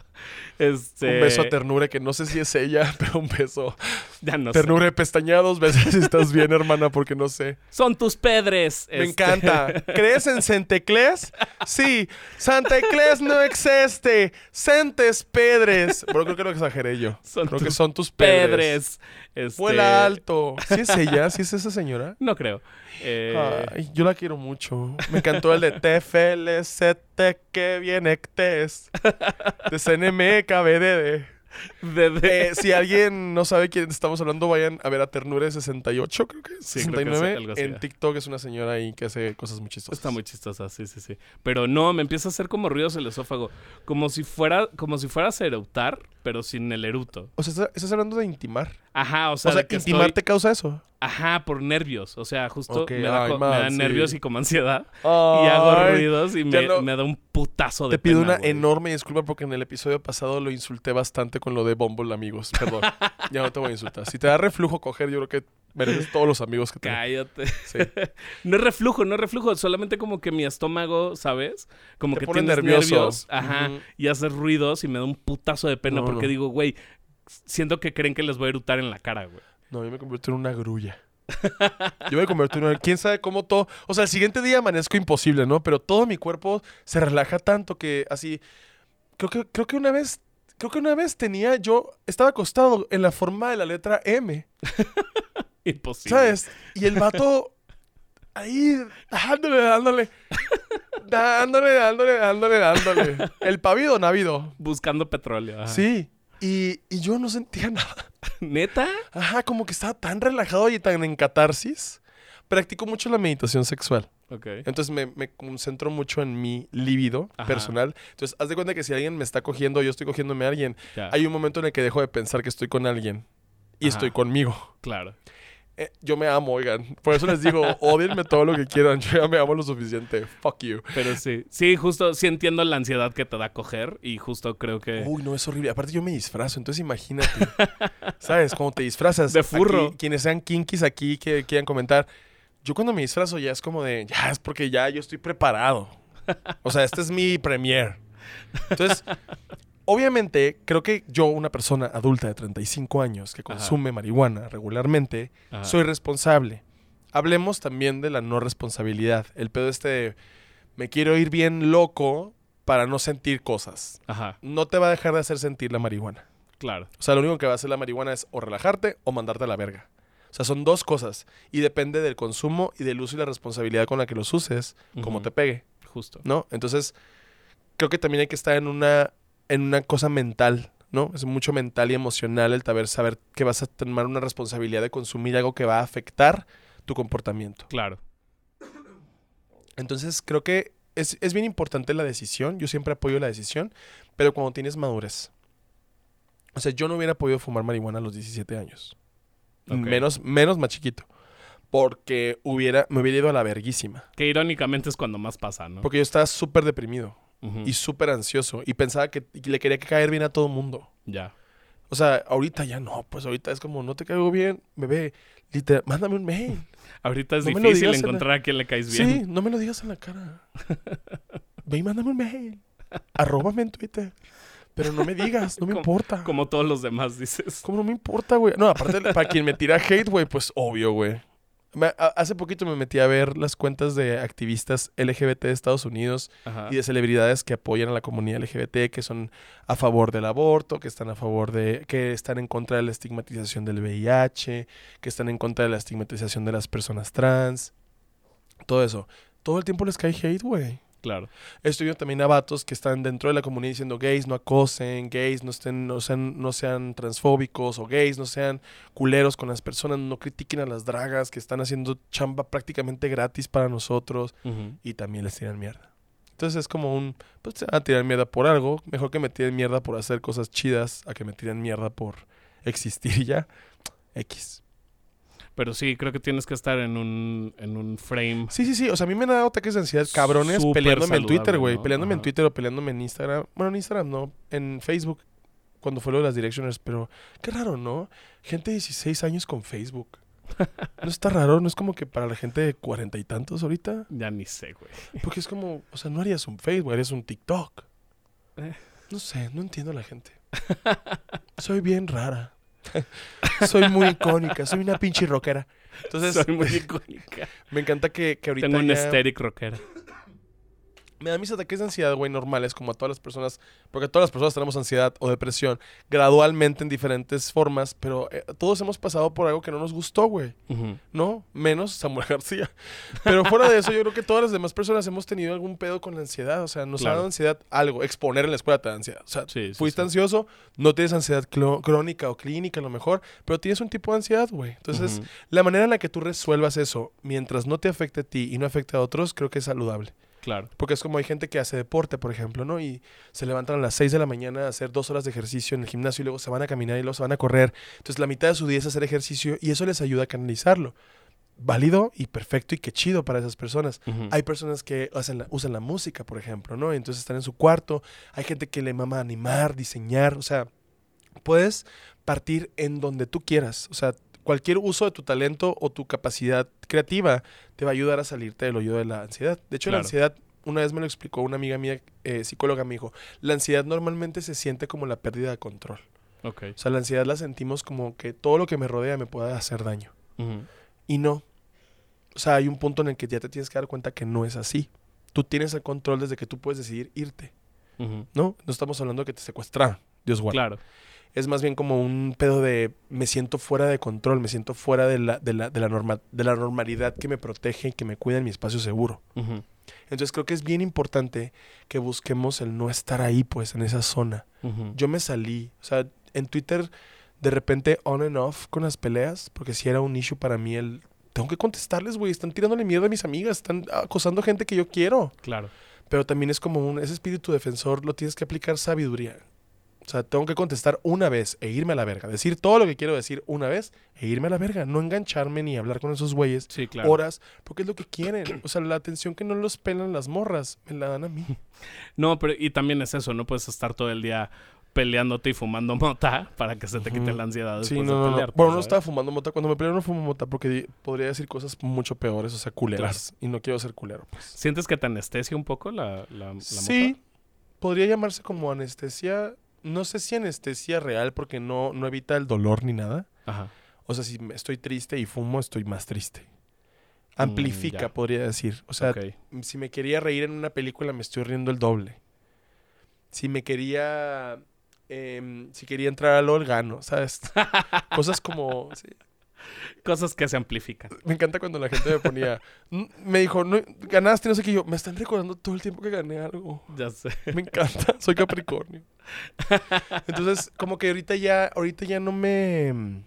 Este, Un beso a ternura que no sé si es ella, pero un beso. Ya no sé. Ternura de pestañados, veces si estás bien, hermana, porque no sé. Son tus pedres. Me este. encanta. ¿Crees en Santeclés? Sí. Santeclés no existe. Sentes Pedres. Pero creo que lo exageré yo. Son creo que son tus pedres. Pedres. Este, Vuela alto. ¿Sí es ella? ¿Sí es esa señora? No creo. Eh, Ay, yo la quiero mucho. Me encantó el de TFLCT que viene TES. De CNM KBDD. de- de- Eh, si alguien no sabe quién estamos hablando, vayan a ver a Ternure 68, creo que. Sí, creo que es 69. algo así. en TikTok es una señora ahí que hace cosas muy chistosas. Está muy chistosa, sí, sí, sí. Pero no, me empieza a hacer como ruidos el esófago. Como si fuera, como si fueras a eructar, pero sin el eruto. O sea, ¿estás- estás hablando de intimar. Ajá, o sea, O sea, de que intimar estoy- te causa eso. Ajá, por nervios. O sea, justo me, da, ay, me sí. nervios y como ansiedad. y hago ruidos y me, no- me da un putazo de Te pido pena, una güey. enorme disculpa porque en el episodio pasado lo insulté bastante con lo de Bumble, amigos. Perdón. ya no te voy a insultar. Si te da reflujo coger, yo creo que mereces todos los amigos que te Cállate. Sí. No es reflujo, no es reflujo. Solamente como que mi estómago, ¿sabes? Como Te que tienes nervioso. nervios. Ajá. Y haces ruidos y me da un putazo de pena No, porque no. digo, güey, siento que creen que les voy a erutar en la cara, güey. No, yo me convierto en una grulla. Yo me convierto en una... ¿Quién sabe cómo todo... O sea, el siguiente día amanezco imposible, ¿no? Pero todo mi cuerpo se relaja tanto que así... Creo que, creo que una vez... Creo que una vez tenía yo... Estaba acostado en la forma de la letra M. Imposible. ¿Sabes? Y el vato... Ahí... Dándole, dándole. Dándole, dándole, dándole, dándole. El pavido navido. Buscando petróleo. ajá. Sí. Y, y yo no sentía nada. ¿Neta? Ajá, como que estaba tan relajado y tan en catarsis. Practico mucho la meditación sexual. Ok. Entonces me, me concentro mucho en mi líbido Ajá. personal. Entonces, haz de cuenta que si alguien me está cogiendo yo estoy cogiéndome a alguien, hay un momento en el que dejo de pensar que estoy con alguien y Ajá. estoy conmigo. Claro. Eh, yo me amo, oigan. Por eso les digo, odienme todo lo que quieran. Yo ya me amo lo suficiente. Fuck you. Pero sí. Sí, justo, sí entiendo la ansiedad que te da coger y justo creo que... Uy, no, es horrible. Aparte, yo me disfrazo, entonces imagínate. ¿Sabes? Cuando te disfrazas. De furro. aquí, quienes sean kinkies aquí que quieran comentar. Yo cuando me disfrazo ya es como de. Ya es porque ya yo estoy preparado. O sea, este es mi premier. Entonces, obviamente, creo que yo, una persona adulta de 35 años que consume marihuana regularmente, Ajá. soy responsable. Hablemos también de la no responsabilidad. El pedo este de. Me quiero ir bien loco para no sentir cosas Ajá, no te va a dejar de hacer sentir la marihuana. claro. O sea, lo único que va a hacer la marihuana es o relajarte o mandarte a la verga. O sea, son dos cosas. Y depende del consumo y del uso y la responsabilidad con la que los uses, como te pegue, Justo. ¿no? Entonces, creo que también hay que estar en una, en una cosa mental, ¿no? Es mucho mental y emocional el saber, saber que vas a tomar una responsabilidad de consumir algo que va a afectar tu comportamiento. Claro. Entonces, creo que es, es bien importante la decisión. Yo siempre apoyo la decisión, pero cuando tienes madurez. O sea, yo no hubiera podido fumar marihuana a los 17 años. Menos, menos más chiquito. Porque hubiera, me hubiera ido a la verguísima. Que irónicamente es cuando más pasa, ¿no? Porque yo estaba súper deprimido Y súper ansioso. Y pensaba que y le quería que caer bien a todo el mundo. Ya. O sea, ahorita ya no. Pues ahorita es como, no te caigo bien, bebé. Literal, mándame un mail. Ahorita es No difícil digas en la- encontrar a quien le caes bien. Sí, no me lo digas en la cara. Ve y mándame un mail. Arróbame en Twitter. Pero no me digas, no me Como- importa. Como todos los demás, dices. ¿Cómo no me importa, güey? No, aparte, para quien me tira hate, güey, pues obvio, güey. Hace poquito me metí a ver las cuentas de activistas LGBT de Estados Unidos Ajá. y de celebridades que apoyan a la comunidad LGBT, que son a favor del aborto, que están a favor de, que están en contra de la estigmatización del VIH, que están en contra de la estigmatización de las personas trans. Todo eso. Todo el tiempo les cae hate, güey. Claro. Estoy viendo también a vatos que están dentro de la comunidad diciendo gays no acosen, gays no, estén, no, sean, no sean transfóbicos o gays no sean culeros con las personas, no critiquen a las dragas que están haciendo chamba prácticamente gratis para nosotros y también les tiran mierda. Entonces es como un, pues te van a tirar mierda por algo, mejor que me tiren mierda por hacer cosas chidas a que me tiren mierda por existir y ya. X. Pero sí, creo que tienes que estar en un, en un frame. Sí, sí, sí. O sea, a mí me han dado ataques de ansiedad cabrones peleándome en Twitter, güey. ¿no? Peleándome en. Twitter o peleándome en Instagram. Bueno, en Instagram no. En Facebook. Cuando fue lo de las directioners. Pero qué raro, ¿no? Gente de 16 años con Facebook. ¿No está raro? ¿No es como que para la gente de cuarenta y tantos ahorita? Ya ni sé, güey. Porque es como... O sea, no harías un Facebook, harías un TikTok. Eh. No sé, no entiendo a la gente. Soy bien rara. soy muy icónica. Soy una pinche rockera. Entonces, Soy muy icónica. me encanta que, que ahorita Tengo un ya- rockera. Me dan mis ataques de ansiedad, güey, normales, como a todas las personas, porque todas las personas tenemos ansiedad o depresión, gradualmente en diferentes formas, pero eh, todos hemos pasado por algo que no nos gustó, güey. ¿no? Menos Samuel García. Pero fuera de eso, yo creo que todas las demás personas hemos tenido algún pedo con la ansiedad, o sea, nos ha dado ansiedad algo, exponer en la escuela te da ansiedad, o sea, Sí, sí, fuiste sí. ansioso, no tienes ansiedad crónica o clínica a lo mejor, pero tienes un tipo de ansiedad, güey. Entonces, la manera en la que tú resuelvas eso, mientras no te afecte a ti y no afecte a otros, creo que es saludable. Claro. Porque es como hay gente que hace deporte, por ejemplo, ¿no? Y se levantan a las 6 de la mañana a hacer dos horas de ejercicio en el gimnasio y luego se van a caminar y luego se van a correr. Entonces la mitad de su día es hacer ejercicio y eso les ayuda a canalizarlo. Válido y perfecto y qué chido para esas personas. Hay personas que hacen la- usan la música, por ejemplo, ¿no? Entonces están en su cuarto. Hay gente que le mama animar, diseñar. O sea, puedes partir en donde tú quieras. O sea, cualquier uso de tu talento o tu capacidad creativa te va a ayudar a salirte del hoyo de la ansiedad. De hecho, la ansiedad, una vez me lo explicó una amiga mía, eh, psicóloga, me dijo, la ansiedad normalmente se siente como la pérdida de control. Ok. O sea, la ansiedad la sentimos como que todo lo que me rodea me puede hacer daño. Y no. O sea, hay un punto en el que ya te tienes que dar cuenta que no es así. Tú tienes el control desde que tú puedes decidir irte. ¿no? No estamos hablando de que te secuestraron. Dios guarde. Claro. Es más bien como un pedo de me siento fuera de control, me siento fuera de la, de la, de la, norma- de la normalidad que me protege y que me cuida en mi espacio seguro. Entonces creo que es bien importante que busquemos el no estar ahí, pues, en esa zona. Yo me salí, o sea, en Twitter de repente on and off con las peleas, porque si era un issue para mí el... Tengo que contestarles, güey, están tirándole mierda a mis amigas, están acosando gente que yo quiero. Claro. Pero también es como un... Ese espíritu defensor lo tienes que aplicar sabiduría. O sea, tengo que contestar una vez e irme a la verga. Decir todo lo que quiero decir una vez e irme a la verga. No engancharme ni hablar con esos güeyes Sí, claro. horas, porque es lo que quieren. O sea, la atención que no los pelan las morras, me la dan a mí. No, pero y también es eso, no puedes estar todo el día peleándote y fumando mota para que se te quite la ansiedad Sí, no, de no, Bueno, no estaba fumando mota. Cuando me peleé no fumo mota porque podría decir cosas mucho peores, o sea, culeras. Y no quiero ser culero, pues. ¿Sientes que te anestesia un poco la, la, la Sí, mota? podría llamarse como anestesia. No sé si anestesia real porque no, no evita el dolor ni nada. Ajá. O sea, si estoy triste y fumo, estoy más triste. Amplifica, Mm, podría decir. O sea, si me quería reír en una película, me estoy riendo el doble. Si me quería. em, si quería entrar al LOL, gano, ¿sabes? Cosas como. sí. Cosas que se amplifican. Me encanta cuando la gente me ponía. "Mm", Me dijo, no, ganaste, no sé qué. y Yo, me están recordando todo el tiempo que gané algo. Ya sé. Me encanta, soy Capricornio. Entonces, como que ahorita ya, ahorita ya no me.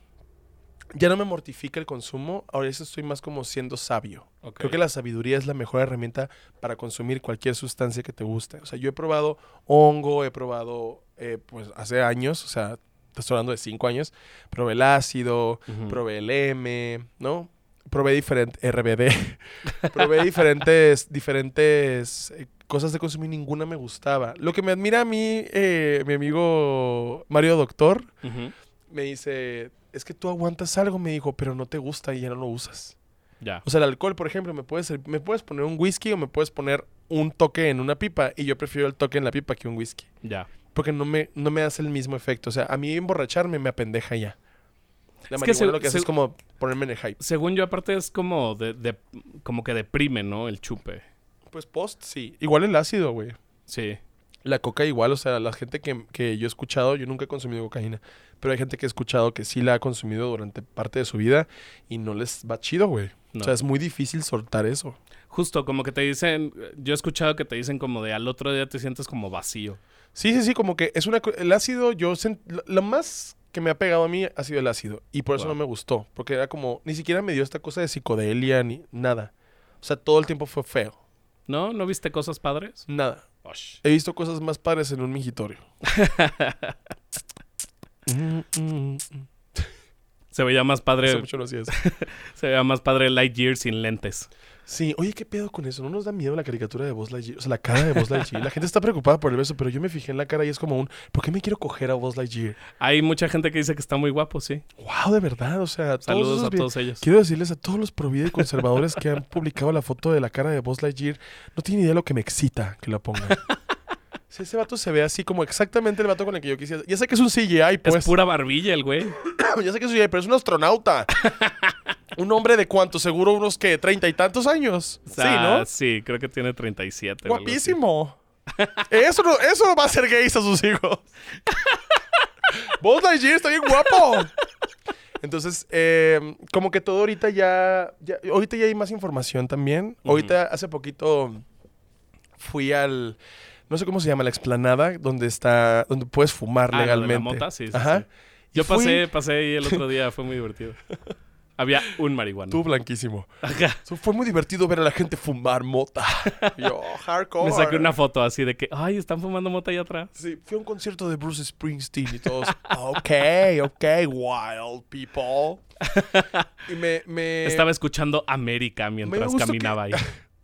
Ya no me mortifica el consumo. Ahora estoy más como siendo sabio. Creo que la sabiduría es la mejor herramienta para consumir cualquier sustancia que te guste. O sea, yo he probado hongo, he probado, eh, pues, hace años, o sea, estoy hablando de cinco años, probé el ácido, probé el M, ¿no? Probé diferentes, RBD, probé diferentes, diferentes eh, cosas de consumir, ninguna me gustaba. Lo que me admira a mí, eh, mi amigo Mario Doctor, me dice, es que tú aguantas algo, me dijo, pero no te gusta y ya no lo usas. Ya. O sea, el alcohol, por ejemplo, me puedes, me puedes poner un whisky o me puedes poner un toque en una pipa y yo prefiero el toque en la pipa que un whisky. Ya. Porque no me, no me hace el mismo efecto. O sea, a mí emborracharme me apendeja ya. La Es que se- lo que hace se- es como ponerme en el hype. Según yo, aparte es como de, de- como que deprime, ¿no? El chupe. Pues post, sí. Igual el ácido, güey. Sí. La coca igual, o sea, la gente que, que yo he escuchado, yo nunca he consumido cocaína, pero hay gente que he escuchado que sí la ha consumido durante parte de su vida y no les va chido, güey. No. O sea, es muy difícil soltar eso. Justo, como que te dicen, yo he escuchado que te dicen como de al otro día te sientes como vacío. Sí, sí, sí, como que es una... El ácido, yo... sent- Lo, lo más que me ha pegado a mí ha sido el ácido. Y por eso Wow. no me gustó. Porque era como... Ni siquiera me dio esta cosa de psicodelia ni nada. O sea, todo el tiempo fue feo. ¿No? ¿No viste cosas padres? Nada. He visto cosas más padres en un mingitorio. Mm, mm, mm. Se veía más Hace padre, mucho no hacía eso. se veía más padre Lightyear sin lentes. Sí, oye, ¿qué pedo con eso? ¿No nos da miedo la caricatura de Buzz Lightyear? O sea, la cara de Buzz Lightyear. La gente está preocupada por el beso, pero yo me fijé en la cara y es como un... ¿Por qué me quiero coger a Buzz Lightyear? Hay mucha gente que dice que está muy guapo, sí. ¡Wow! De verdad, o sea... todos Saludos esos a todos ellos. Quiero decirles a todos los provida y conservadores que han publicado la foto de la cara de Buzz Lightyear, no tienen idea de lo que me excita que la pongan. Sí, ese vato se ve así como exactamente el vato con el que yo quisiera. Ya sé que es un CGI, pues. Es pura barbilla el güey. ya sé que es un CGI, pero es un astronauta. Un hombre de cuánto, seguro unos que treinta y tantos años. O sí, ¿no? Sí, creo que tiene 37. o algo así. Guapísimo. eso, no, eso va a ser gays a sus hijos. Buzz Lightyear está bien guapo. Entonces, eh, como que todo ahorita ya, ya- Ahorita ya hay más información también. Ahorita, hace poquito, fui al... No sé cómo se llama, la explanada, donde está... Donde puedes fumar Ah, de la legalmente. mota, sí, sí, Ajá. sí. Yo fui- pasé, pasé ahí el otro día, fue muy divertido. Había un marihuana. Tú blanquísimo. Ajá. So, Fue muy divertido ver a la gente fumar mota. Yo, hardcore. Me saqué una foto así de que, ay, están fumando mota ahí atrás. Sí, fui a un concierto de Bruce Springsteen y todos, ok, ok, wild people. Y me, me, Estaba escuchando América mientras caminaba ahí.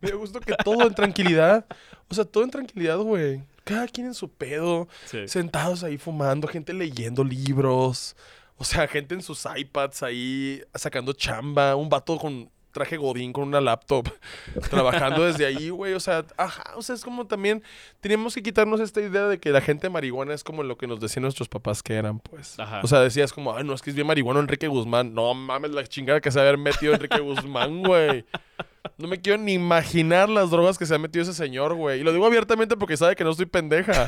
me gustó que todo en tranquilidad, o sea, todo en tranquilidad, güey. Cada quien en su pedo, Sí. sentados ahí fumando, gente leyendo libros, o sea, gente en sus iPads ahí sacando chamba, un vato con traje godín con una laptop trabajando desde ahí, güey, o sea, ajá, o sea, es como también tenemos que quitarnos esta idea de que la gente marihuana es como lo que nos decían nuestros papás que eran, pues. Ajá. O sea, decías como, ay, no, es que es bien marihuano Enrique Guzmán. No mames, la chingada que se ha haber metido Enrique Guzmán, güey. No me quiero ni imaginar las drogas que se ha metido ese señor, güey. Y lo digo abiertamente porque sabe que no estoy pendeja.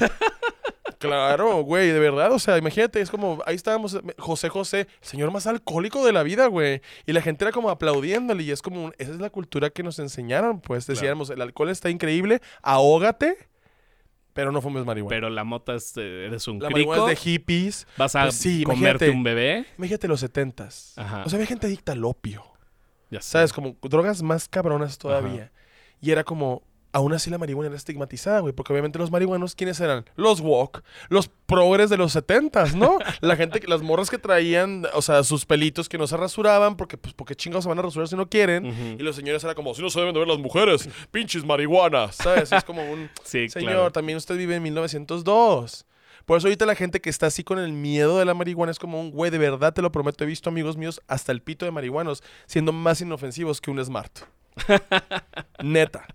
Claro, güey, de verdad. O sea, imagínate, es como, ahí estábamos, José José, el señor más alcohólico de la vida, güey. Y la gente era como aplaudiéndole. Y es como, esa es la cultura que nos enseñaron, pues. Claro. Decíamos, el alcohol está increíble, ahógate, pero no fumes marihuana. Pero la mota es, eh, eres un la crico. marihuana es de hippies. Vas a Pues sí, comerte un bebé. Imagínate los setentas. O sea, había gente adicta al opio. Ya sé. ¿Sabes? Como drogas más cabronas todavía. Y era como, aún así la marihuana era estigmatizada, güey. Porque obviamente los marihuanos, ¿quiénes eran? Los walk, los progres de los setentas, ¿no? la gente, que- las morras que traían, o sea, sus pelitos que no se rasuraban, porque, pues, porque chingados se van a rasurar si no quieren. Y los señores era como, si no se deben de ver las mujeres, pinches marihuanas, ¿sabes? Es como un, Sí, señor, claro. también usted vive en 1902. Por eso ahorita la gente que está así con el miedo de la marihuana es como un güey, de verdad te lo prometo, he visto amigos míos hasta el pito de marihuanos siendo más inofensivos que un smart. Neta.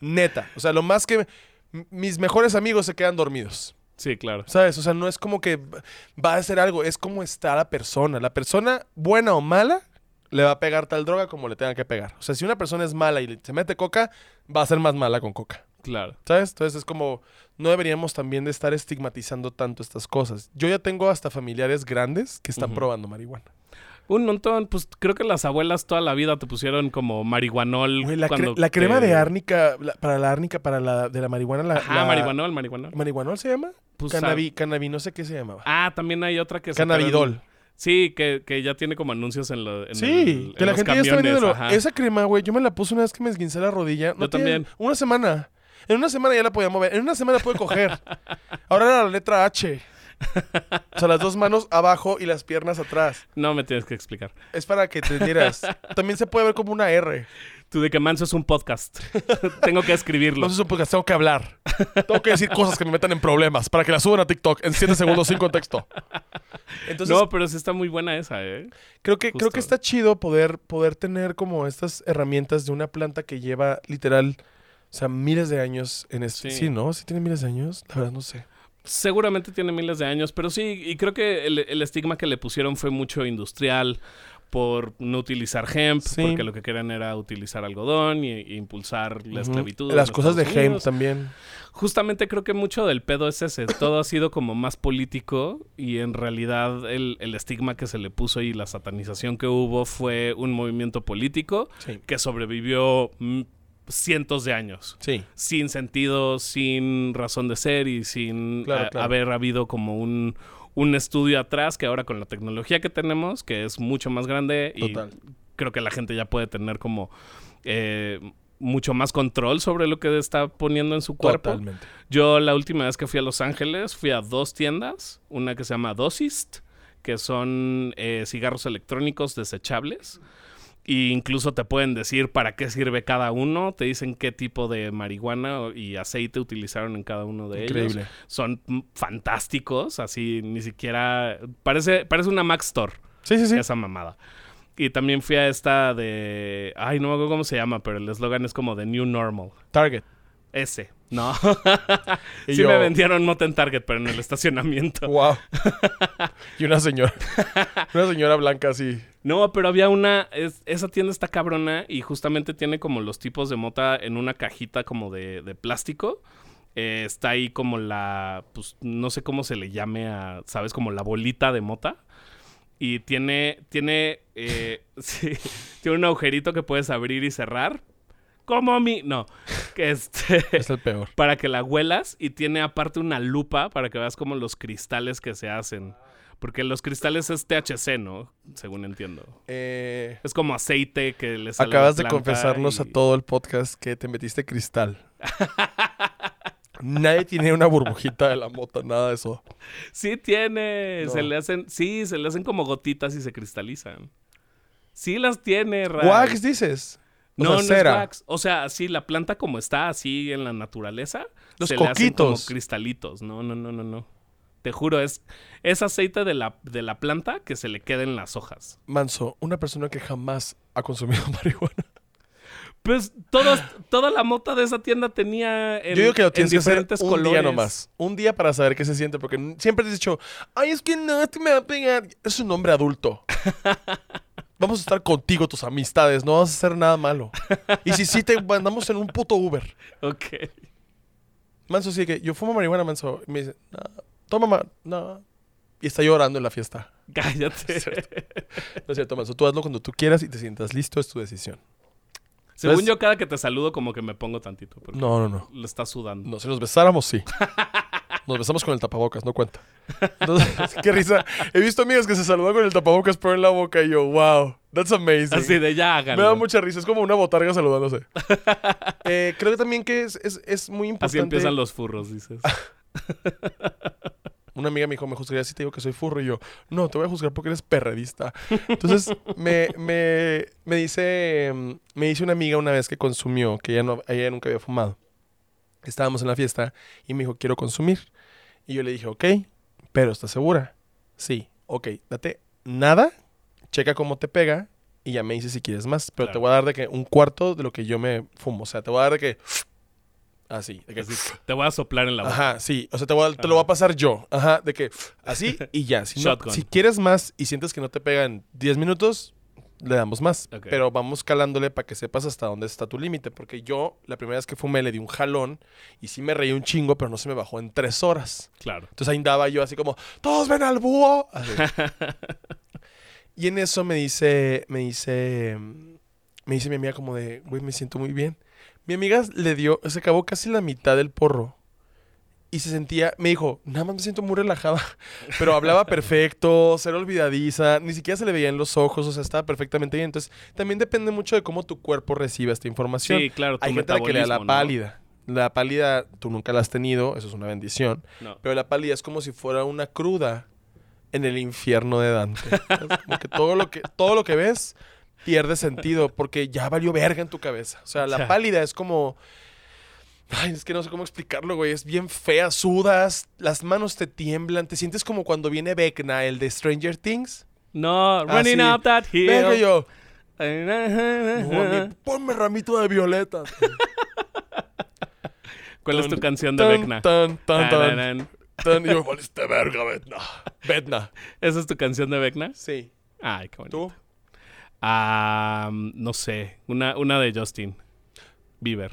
Neta. O sea, lo más que mis mejores amigos se quedan dormidos. Sí, claro. ¿Sabes? O sea, no es como que va a hacer algo, es como está la persona. La persona, buena o mala, le va a pegar tal droga como le tenga que pegar. O sea, si una persona es mala y se mete coca, va a ser más mala con coca. Claro. ¿Sabes? Entonces es como, no deberíamos también de estar estigmatizando tanto estas cosas. Yo ya tengo hasta familiares grandes que están probando marihuana. Un montón, pues creo que las abuelas toda la vida te pusieron como marihuanol. Güey, la, cre- la crema de árnica, la- para la árnica, para la de la marihuana, la, Ajá, la- marihuanol, marihuanol. ¿Marihuanol se llama? Pues, cannabi, no sé qué se llamaba. Ah, también hay otra que sacaron- Cannabidol. Sí, que, que ya tiene como anuncios en, lo, en Sí, el- que en la los gente ya está ajá. Esa crema, güey, yo me la puse una vez que me esguincé la rodilla. No Yo tiene- también. Una semana. En una semana ya la podía mover. En una semana pude coger. Ahora era la letra H. O sea, las dos manos abajo y las piernas atrás. No me tienes que explicar. Es para que te dieras. También se puede ver como una R. Tú de que Manso es un podcast. Tengo que escribirlo. No sé, porque tengo que hablar. Tengo que decir cosas que me metan en problemas para que las suban a TikTok en 7 segundos sin contexto. Entonces, no, pero sí está muy buena esa, ¿eh? creo que, creo que está chido poder, poder tener como estas herramientas de una planta que lleva literal, o sea, miles de años en esto. Sí. Sí. ¿no? ¿Sí tiene miles de años? La verdad no sé. Seguramente tiene miles de años, pero sí, y creo que el, el estigma que le pusieron fue mucho industrial por no utilizar hemp, Sí. porque lo que querían era utilizar algodón y, y impulsar la esclavitud. Las cosas de hemp también. Justamente creo que mucho del pedo es ese. Todo ha sido como más político y en realidad el, el estigma que se le puso y la satanización que hubo fue un movimiento político Sí. que sobrevivió mm, cientos de años. Sí. Sin sentido, sin razón de ser y sin Claro, a- claro. haber habido como un, un estudio atrás que ahora con la tecnología que tenemos, que es mucho más grande y creo que la gente ya puede tener como eh, mucho más control sobre lo que está poniendo en su cuerpo. Totalmente. Yo la última vez que fui a Los Ángeles fui a dos tiendas, una que se llama Dosist, que son eh, cigarros electrónicos desechables. E incluso te pueden decir para qué sirve cada uno, te dicen qué tipo de marihuana y aceite utilizaron en cada uno de ellos. Increíble. Son mm, fantásticos, así ni siquiera... Parece, parece una Mac Store Sí, sí, sí. esa mamada. Y también fui a esta de... Ay, no me acuerdo cómo se llama, pero el eslogan es como de New Normal. Target. Ese, no. Y sí yo- me vendieron mota en Target, pero en el estacionamiento. Wow. y una señora. una señora blanca así. No, pero había una... es- esa tienda está cabrona y justamente tiene como los tipos de mota en una cajita como de, de plástico. Eh, está ahí como la... Pues no sé cómo se le llame a... ¿Sabes? Como la bolita de mota. Y tiene... Tiene... eh, sí, tiene un agujerito que puedes abrir y cerrar. Como mi... No. Que este... Es el peor. para que la huelas y tiene aparte una lupa para que veas como los cristales que se hacen. Porque los cristales es THC, ¿no? Según entiendo. Eh, Es como aceite que le sale acabas de confesarnos y- a todo el podcast que te metiste cristal. Nadie tiene una burbujita de la mota, nada de eso. Sí tiene. No. Se le hacen... Sí, se le hacen como gotitas y se cristalizan. Sí las tiene, Ray. Wax dices. O No, sea, no es cera. wax. O sea, sí, la planta como está, así en la naturaleza. Los se le hacen como coquitos. cristalitos. No, no, no, no, no. Te juro, es, es aceite de la, de la planta que se le queda en las hojas. Manso, una persona que jamás ha consumido marihuana. Pues todos, toda la mota de esa tienda tenía en, Yo digo que lo en tienes que hacer un colores. día nomás. Un día para saber qué se siente. Porque siempre te has dicho, ay, es que no, este me va a pegar. Es un hombre adulto. Vamos a estar contigo, tus amistades. No vas a hacer nada malo. Y si sí, te mandamos en un puto Uber. Ok. Manso sigue que yo fumo marihuana, Manso. Y me dice, no, toma, ma no. Y está llorando en la fiesta. Cállate. No es cierto, Manso. Tú hazlo cuando tú quieras y te sientas listo, es tu decisión. Según yo, cada que te saludo, como que me pongo tantito. No, no, no. le está sudando. No, si nos besáramos, sí. Nos besamos con el tapabocas, no cuenta. Entonces, qué risa. He visto amigas que se saludan con el tapabocas pero en la boca y yo, wow, that's amazing. Así de ya Me da háganlo. mucha risa, es como una botarga saludándose. Eh, creo también que es, es, es muy importante. Así empiezan los furros, dices. Una amiga me dijo, me juzgaría si te digo que soy furro. Y yo, no, te voy a juzgar porque eres perredista. Entonces, me, me, me dice me dice una amiga una vez que consumió, que ella, no, ella nunca había fumado. Estábamos en la fiesta y me dijo, quiero consumir. Y yo le dije, ok, pero ¿estás segura? Sí, ok, date nada, checa cómo te pega y ya me dices si quieres más. Pero te voy a dar de que un cuarto de lo que yo me fumo. O sea, te voy a dar de que... Así, de que... Así, te voy a soplar en la boca. Ajá, sí. O sea, te, voy a- te lo voy a pasar yo. Ajá, de que así y ya. Si, no- si quieres más y sientes que no te pegan 10 minutos, le damos más. Pero vamos calándole para que sepas hasta dónde está tu límite. Porque yo, la primera vez que fumé, le di un jalón y sí me reí un chingo, pero no se me bajó en tres horas. Claro. Entonces ahí andaba yo así como, todos ven al búho. Así. y en eso me dice, me dice, me dice mi amiga como de, güey, me siento muy bien. Mi amiga le dio, se acabó casi la mitad del porro. Y se sentía, me dijo, nada más me siento muy relajada. Pero hablaba perfecto, ser olvidadiza, ni siquiera se le veía en los ojos, o sea, estaba perfectamente bien. Entonces, también depende mucho de cómo tu cuerpo recibe esta información. Sí, claro. tu Hay gente a la que le da la pálida. La pálida, tú nunca la has tenido, eso es una bendición. No. Pero la pálida es como si fuera una cruda en el infierno de Dante. Es como que todo lo que, todo lo que ves pierde sentido porque ya valió verga en tu cabeza. O sea, la pálida es como... Ay, es que no sé cómo explicarlo, güey. Es bien fea, sudas, las manos te tiemblan, te sientes como cuando viene Vecna, el de Stranger Things. No, running Así. up that hill. Venga yo, no, ponme ramito de violetas. ¿Cuál es tu canción de Vecna? Tan, tan, tan, tan. Y yo, valiste verga, Vecna. Vecna. ¿Esa es tu canción de Vecna? Sí. Ay, qué bonito. ¿Tú? Ah, no sé. Una, una de Justin Bieber.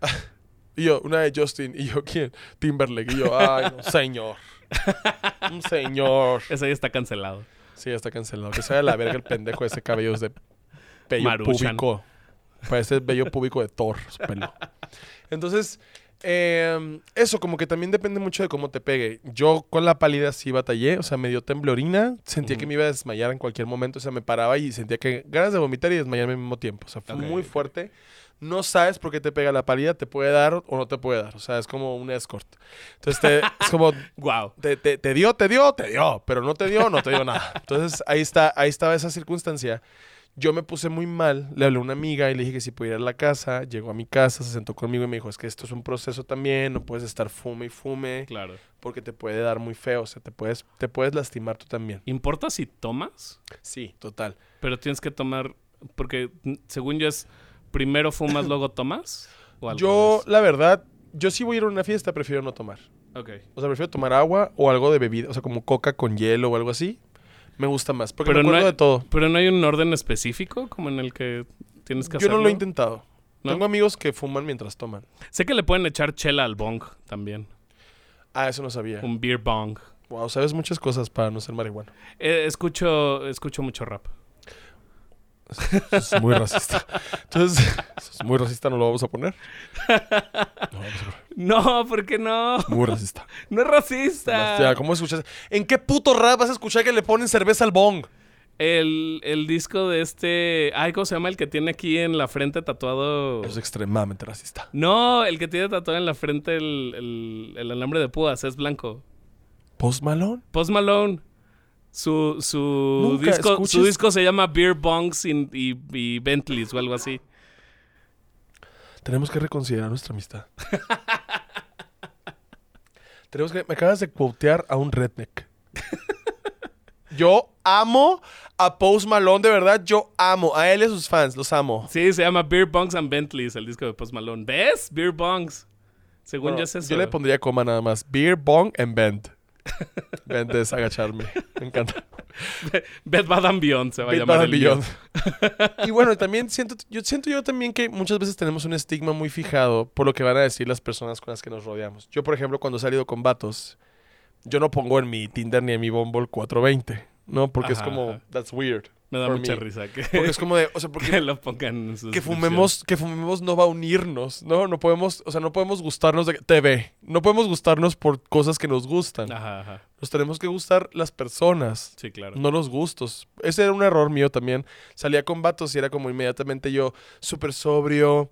Y yo, una de Justin. Y yo, ¿quién? Timberlake. Y yo, ay, no, señor. Un señor. Ese ya está cancelado. Sí, ya está cancelado. Que sea de la verga el pendejo ese cabello de pello Maruchan. púbico. Parece el vello público de Thor, su pelo. Entonces, eh, eso como que también depende mucho de cómo te pegue. Yo con la pálida sí batallé, o sea, me dio temblorina, sentía que me iba a desmayar en cualquier momento, o sea, me paraba y sentía que ganas de vomitar y desmayarme al mismo tiempo. O sea, fue muy fuerte. No sabes por qué te pega la pálida, te puede dar o no te puede dar. O sea, es como un escort. Entonces, te- es como Wow. te, te- te dio, te dio, te dio, pero no te dio, no te dio nada. Entonces ahí está, ahí estaba esa circunstancia. Yo me puse muy mal, le hablé a una amiga y le dije que si podía ir a la casa, llegó a mi casa, se sentó conmigo y me dijo, es que esto es un proceso también, no puedes estar fume y fume, Claro. porque te puede dar muy feo, o sea, te puedes, te puedes lastimar tú también. ¿Importa si tomas? Sí, total. Pero tienes que tomar. Porque según yo es. Primero fumas, luego tomas. ¿O al Yo, la verdad, yo sí voy a ir a una fiesta, prefiero no tomar. Ok. O sea, prefiero tomar agua o algo de bebida, o sea, como coca con hielo o algo así. Me gusta más, porque Pero me no acuerdo hay- de todo. Pero no hay un orden específico como en el que tienes que Yo hacerlo. no lo he intentado. ¿No? Tengo amigos que fuman mientras toman. Sé que le pueden echar chela al bong también. Ah, eso no sabía. Un beer bong. Wow, sabes muchas cosas para no ser marihuana. Eh, escucho, escucho mucho rap. Eso es muy racista. Entonces, eso es muy racista, no lo vamos a poner. No, vamos a poner. No, ¿por qué no? Muy racista. No es racista. Ya, ¿cómo escuchas? ¿En qué puto rap vas a escuchar que le ponen cerveza al bong? El, el disco de este. Ay, ¿cómo se llama? El que tiene aquí en la frente tatuado. Es extremadamente racista. No, el que tiene tatuado en la frente el, el, el alambre de púas, es blanco. ¿Post Malone? Post Malone. Su, su, disco, su disco se llama Beer Bongs y, y, y Bentleys o algo así. Tenemos que reconsiderar nuestra amistad. Tenemos que... Me acabas de quotear a un redneck. Yo amo a Post Malone, de verdad, yo amo. A él y a sus fans, los amo. Sí, se llama Beer Bongs and Bentleys, el disco de Post Malone. ¿Ves? Beer Bongs. Según yo es eso. Yo le pondría coma nada más. Beer, bong and bend. Bend es agacharme. Me encanta. Bed Bath and Beyond se va a llamar Bath el. Beyond. y bueno, también siento yo siento yo también que muchas veces tenemos un estigma muy fijado por lo que van a decir las personas con las que nos rodeamos. Yo, por ejemplo, cuando he salido con vatos, yo no pongo en mi Tinder ni en mi Bumble 420, ¿no? Porque es como ajá. that's weird. Me da mucha risa que, Porque es como de, o sea, porque que lo pongan en que fumemos, que fumemos no va a unirnos, ¿no? No podemos, o sea, no podemos gustarnos de TV. No podemos gustarnos por cosas que nos gustan. Ajá, ajá. Nos tenemos que gustar las personas, Sí, claro. no los gustos. Ese era un error mío también. Salía con vatos y era como inmediatamente yo súper sobrio,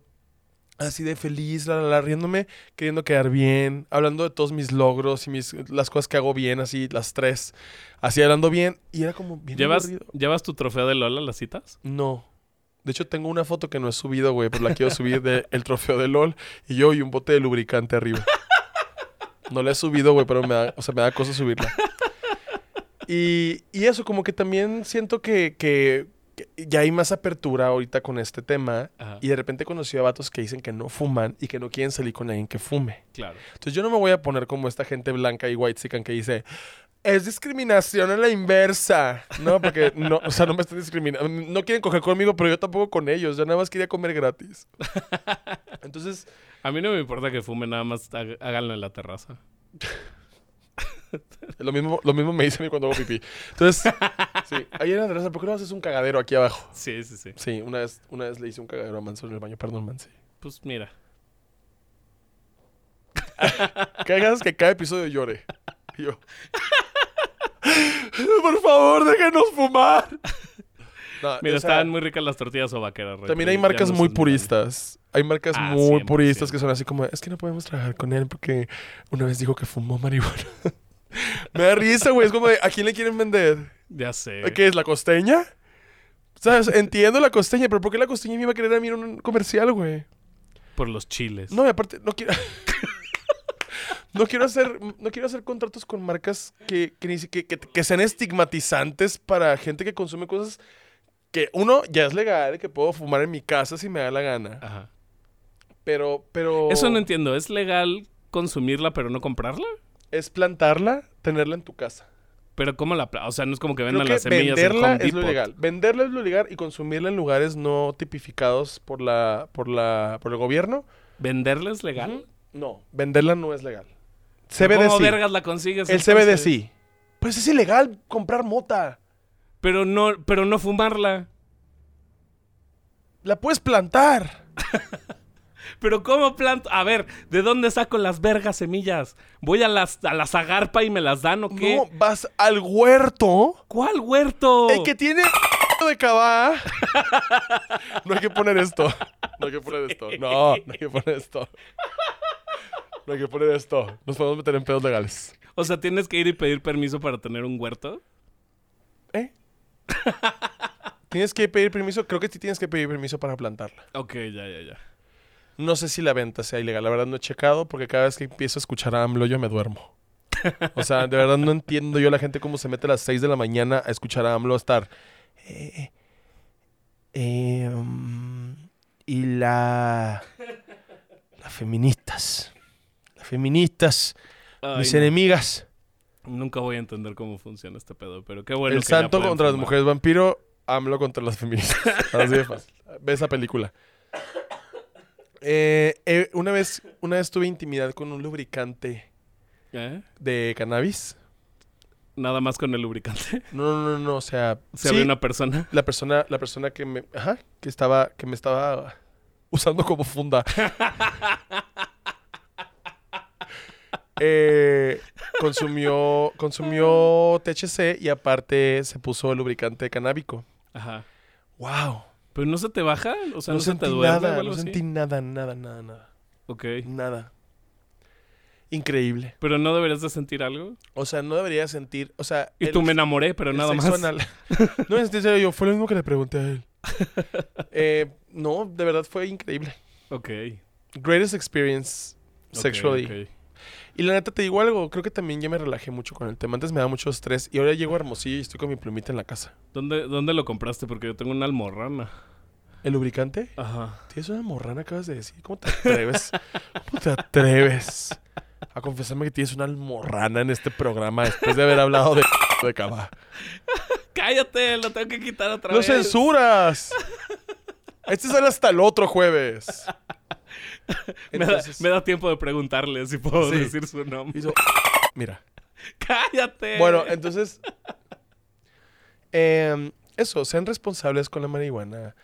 así de feliz, la, la, la, riéndome, queriendo quedar bien, hablando de todos mis logros y mis, las cosas que hago bien, así las tres, así hablando bien. Y era como bien ¿Llevas, aburrido. ¿Llevas tu trofeo de Lola a las citas? No. De hecho, tengo una foto que no he subido, güey, pero la quiero subir del trofeo de LOL y yo y un bote de lubricante arriba. No la he subido, güey, pero me da, o sea, me da cosa subirla. Y, y eso, como que también siento que- que ya hay más apertura ahorita con este tema. Ajá. Y de repente conocí a vatos que dicen que no fuman y que no quieren salir con alguien que fume. Claro. Entonces yo no me voy a poner como esta gente blanca y white que dice es discriminación a la inversa. No, porque no, o sea, no me están discriminando. No quieren coger conmigo, pero yo tampoco con ellos. Yo nada más quería comer gratis. Entonces, A mí no me importa que fumen, nada más há- háganlo en la terraza. lo mismo, lo mismo me dice a mí cuando hago pipí. Entonces, sí, ayer en la terraza, ¿por qué no haces un cagadero aquí abajo? Sí, sí, sí. Sí, una vez, una vez le hice un cagadero a Manso en el baño. Perdón, Mansi. Pues mira. Que hagas que cada episodio llore. Y yo. Por favor, déjenos fumar. No, Mira, o sea, estaban muy ricas las tortillas o vaqueras. También hay marcas muy puristas. Hay marcas Ah, muy puristas que son así como, es que no podemos trabajar con él porque una vez dijo que fumó marihuana. Me da risa, güey. Es como de, ¿a quién le quieren vender? Ya sé. ¿Qué es, la costeña? ¿Sabes? Entiendo la costeña, pero ¿por qué la costeña me iba a querer a mí en un comercial, güey? Por los chiles. No, y aparte, no quiero... No quiero hacer, no quiero hacer contratos con marcas que, que, ni si- que, que- que sean estigmatizantes para gente que consume cosas que, uno, ya es legal, que puedo fumar en mi casa si me da la gana. Ajá. Pero, pero... Eso no entiendo. ¿Es legal consumirla pero no comprarla? Es plantarla, tenerla en tu casa. Pero ¿cómo la... O sea, no es como que vendan las semillas en venderla Home es lo Depot. legal. Venderla es lo legal y consumirla en lugares no tipificados por la, por la, por el gobierno. ¿Venderla es legal? No, venderla no es legal. ¿Pero CBD ¿Cómo sí. vergas la consigues? El CBD sí. Pues es ilegal comprar mota. Pero no, pero no fumarla. La puedes plantar. Pero ¿cómo planto? A ver, ¿de dónde saco las vergas semillas? ¿Voy a, las, a la zagarpa y me las dan o qué? No, vas al huerto. ¿Cuál huerto? El que tiene de cabá. No hay que poner esto. No hay que poner esto. No, no hay que poner esto. No hay que poner esto. Nos podemos meter en pedos legales. O sea, ¿tienes que ir y pedir permiso para tener un huerto? ¿Eh? ¿Tienes que pedir permiso? Creo que sí tienes que pedir permiso para plantarla. Ok, ya, ya, ya. No sé si la venta sea ilegal. La verdad no he checado porque cada vez que empiezo a escuchar a AMLO yo me duermo. O sea, de verdad no entiendo yo a la gente cómo se mete a las 6 de la mañana a escuchar a AMLO estar. Eh, eh, um, y la. Las feministas. Las feministas. Ay, mis no. enemigas. Nunca voy a entender cómo funciona este pedo, pero qué bueno el que santo contra las mujeres vampiro. AMLO contra las feministas. Así de fácil. Ve esa película. Eh, eh, una, vez, una vez tuve intimidad con un lubricante ¿Eh? de cannabis. Nada más con el lubricante. No, no, no, no, o sea, Se sí, había una persona. la persona, la persona que me, ajá, que estaba, que me estaba usando como funda. Eh, consumió, consumió THC y aparte se puso lubricante canábico. Ajá. Wow. ¿Pero no se te baja? O sea, no, no, se te duerme o nada, algo no así? sentí nada, nada, nada, nada, Ok. nada. Increíble. ¿Pero no deberías de sentir algo? O sea, no debería sentir, o sea, Y el- tú me enamoré, pero nada más. anal. no, en serio, yo fue lo mismo que le pregunté a él. Eh, no, de verdad fue increíble. Ok. Greatest experience sexually. ok. Y la neta te digo algo, creo que también ya me relajé mucho con el tema. Antes me da mucho estrés y ahora llego a Hermosillo y estoy con mi plumita en la casa. ¿Dónde, ¿Dónde lo compraste? Porque yo tengo una almorrana. ¿El lubricante? Ajá. Tienes una morrana, acabas de decir. ¿Cómo te atreves? ¿Cómo te atreves a confesarme que tienes una almorrana en este programa después de haber hablado de, de cava? ¡Cállate! Lo tengo que quitar otra ¡No vez. censuras! Este sale hasta el otro jueves. Me da, Entonces, me da tiempo de preguntarle si puedo Sí. decir su nombre. hizo- Mira. ¡Cállate! Bueno, entonces. em, eso, sean responsables con la marihuana.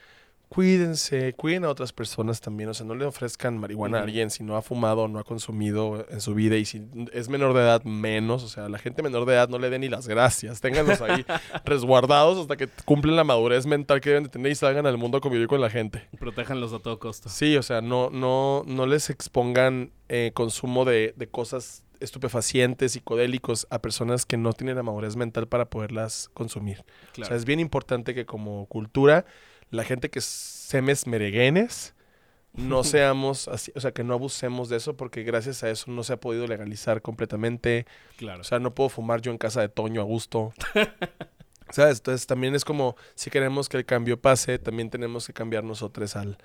Cuídense, cuiden a otras personas también. O sea, no le ofrezcan marihuana a alguien si no ha fumado o no ha consumido en su vida. Y si es menor de edad, menos. O sea, a la gente menor de edad no le den ni las gracias. Ténganlos ahí resguardados hasta que cumplen la madurez mental que deben de tener y salgan al mundo a convivir con la gente. Protéjanlos a todo costo. Sí, o sea, no, no, no les expongan eh, consumo de, de cosas estupefacientes, psicodélicos a personas que no tienen la madurez mental para poderlas consumir. O sea, es bien importante que como cultura, la gente que semes mereguenes, no seamos así, o sea, que no abusemos de eso porque gracias a eso no se ha podido legalizar completamente. claro. O sea, no puedo fumar yo en casa de Toño a gusto. ¿Sabes? Entonces también es como, si queremos que el cambio pase, también tenemos que cambiar nosotros al,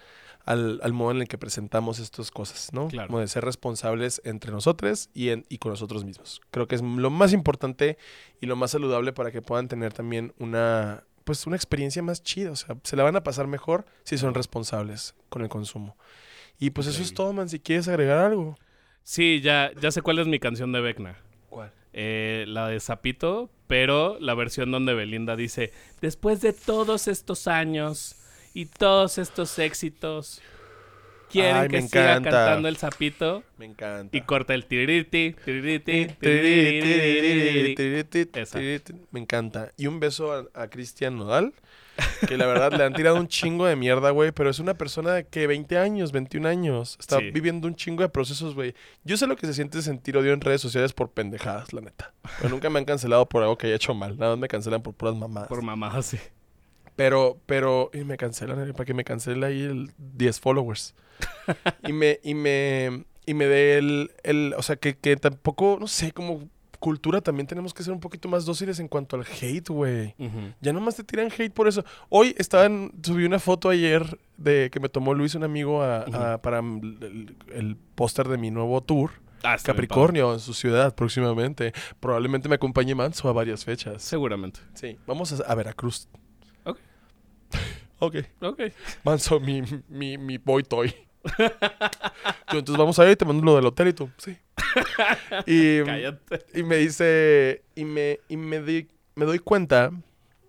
al, al modo en el que presentamos estas cosas, ¿no? Claro. Como de ser responsables entre nosotros y, en, y con nosotros mismos. Creo que es lo más importante y lo más saludable para que puedan tener también una, pues una experiencia más chida. O sea, se la van a pasar mejor si son responsables con el consumo. Y pues eso es todo, man. Si quieres agregar algo. Sí, ya, ya sé cuál es mi canción de Vecna. ¿Cuál? Eh, la de Zapito, pero la versión donde Belinda dice, después de todos estos años y todos estos éxitos, quieren Ay, que siga encanta. cantando el Zapito Me encanta. y corta el tiririti, tiririti, tiririti. Esa. Me encanta. Y un beso a, a Cristian Nodal, que la verdad le han tirado un chingo de mierda, güey, pero es una persona que 20 años, 21 años, está Sí. viviendo un chingo de procesos, güey. Yo sé lo que se siente sentir odio en redes sociales por pendejadas, la neta. Pero nunca me han cancelado por algo que haya hecho mal. Nada más me cancelan por puras mamadas. Por mamá, sí. Pero, pero, y me cancelan, eh, para que me cancele ahí el 10 followers. y me, y me, y me dé el, el, o sea, que, que tampoco, no sé, como cultura también tenemos que ser un poquito más dóciles en cuanto al hate, güey. Ujú. Ya nomás te tiran hate por eso. Hoy estaban, subí una foto ayer de que me tomó Luis, un amigo, a- a- para el, el póster de mi nuevo tour. Ah, Capricornio, en su ciudad, próximamente. Probablemente me acompañe Manso a varias fechas. Seguramente. Sí, vamos a, a Veracruz. Ok. ok. Manso, mi, mi, mi boy toy. Yo, entonces vamos a ir, te mando lo del hotel y tú, sí. y, Cállate. y me dice, y me, y me, di- me doy cuenta,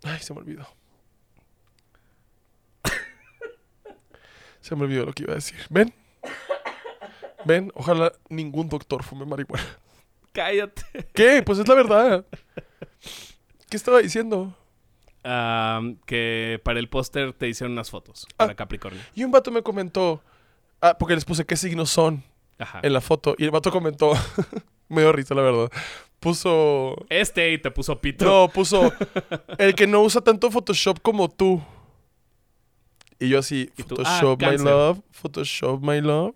ay, se me olvidó. Se me olvidó lo que iba a decir. ¿Ven? ¿Ven? Ojalá ningún doctor fume marihuana. Cállate. ¿Qué? Pues es la verdad. ¿Qué estaba diciendo? Que para el póster te hicieron unas fotos Ah. para Capricornio. Y un vato me comentó, ah, porque les puse qué signos son Ajá. en la foto. Y el vato comentó, me dio risa la verdad. Puso, Este y te puso pito. no, puso, el que no usa tanto Photoshop como tú. Y yo así, Y ah, Photoshop my love, Photoshop my love.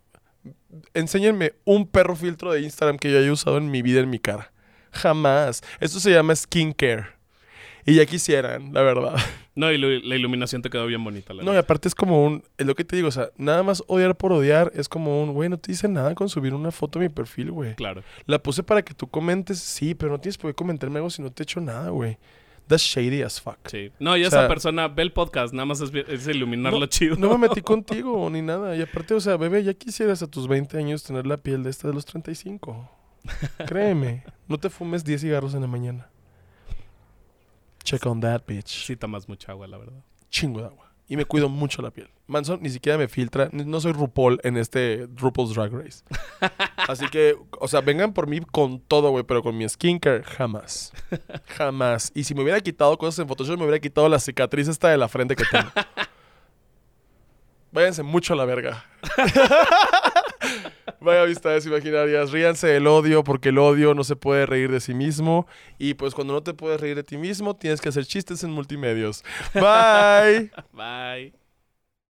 Enséñenme un perro filtro de Instagram que yo haya usado en mi vida en mi cara. Jamás. Esto se llama skincare. Y ya quisieran, la verdad. No, y la iluminación te quedó bien bonita. La No, y aparte es como un. Es lo que te digo, o sea, nada más odiar por odiar es como un, güey, no te dice nada con subir una foto a mi perfil, güey. Claro. La puse para que tú comentes, sí, pero no tienes por qué comentarme algo si no te he hecho nada, güey. That's shady as fuck. Sí. No, y O esa persona ve el podcast, nada más es, es iluminarlo chido. No me metí contigo ni nada. Y aparte, o sea, bebé, ya quisieras a tus 20 años tener la piel de esta de los 35. Créeme, no te fumes 10 cigarros en la mañana. Check on that, bitch. Sí tomas mucha agua, la verdad. Chingo de agua. Y me cuido mucho la piel. Manson ni siquiera me filtra. No soy RuPaul en este RuPaul's Drag Race. Así que, o sea, vengan por mí con todo, güey, pero con mi skincare, jamás. Jamás. Y si me hubiera quitado cosas en Photoshop, me hubiera quitado la cicatriz esta de la frente que tengo. Váyanse mucho a la verga. Vaya amistades imaginarias. Ríanse del odio porque el odio no se puede reír de sí mismo. Y pues cuando no te puedes reír de ti mismo, tienes que hacer chistes en multimedios. Bye. Bye.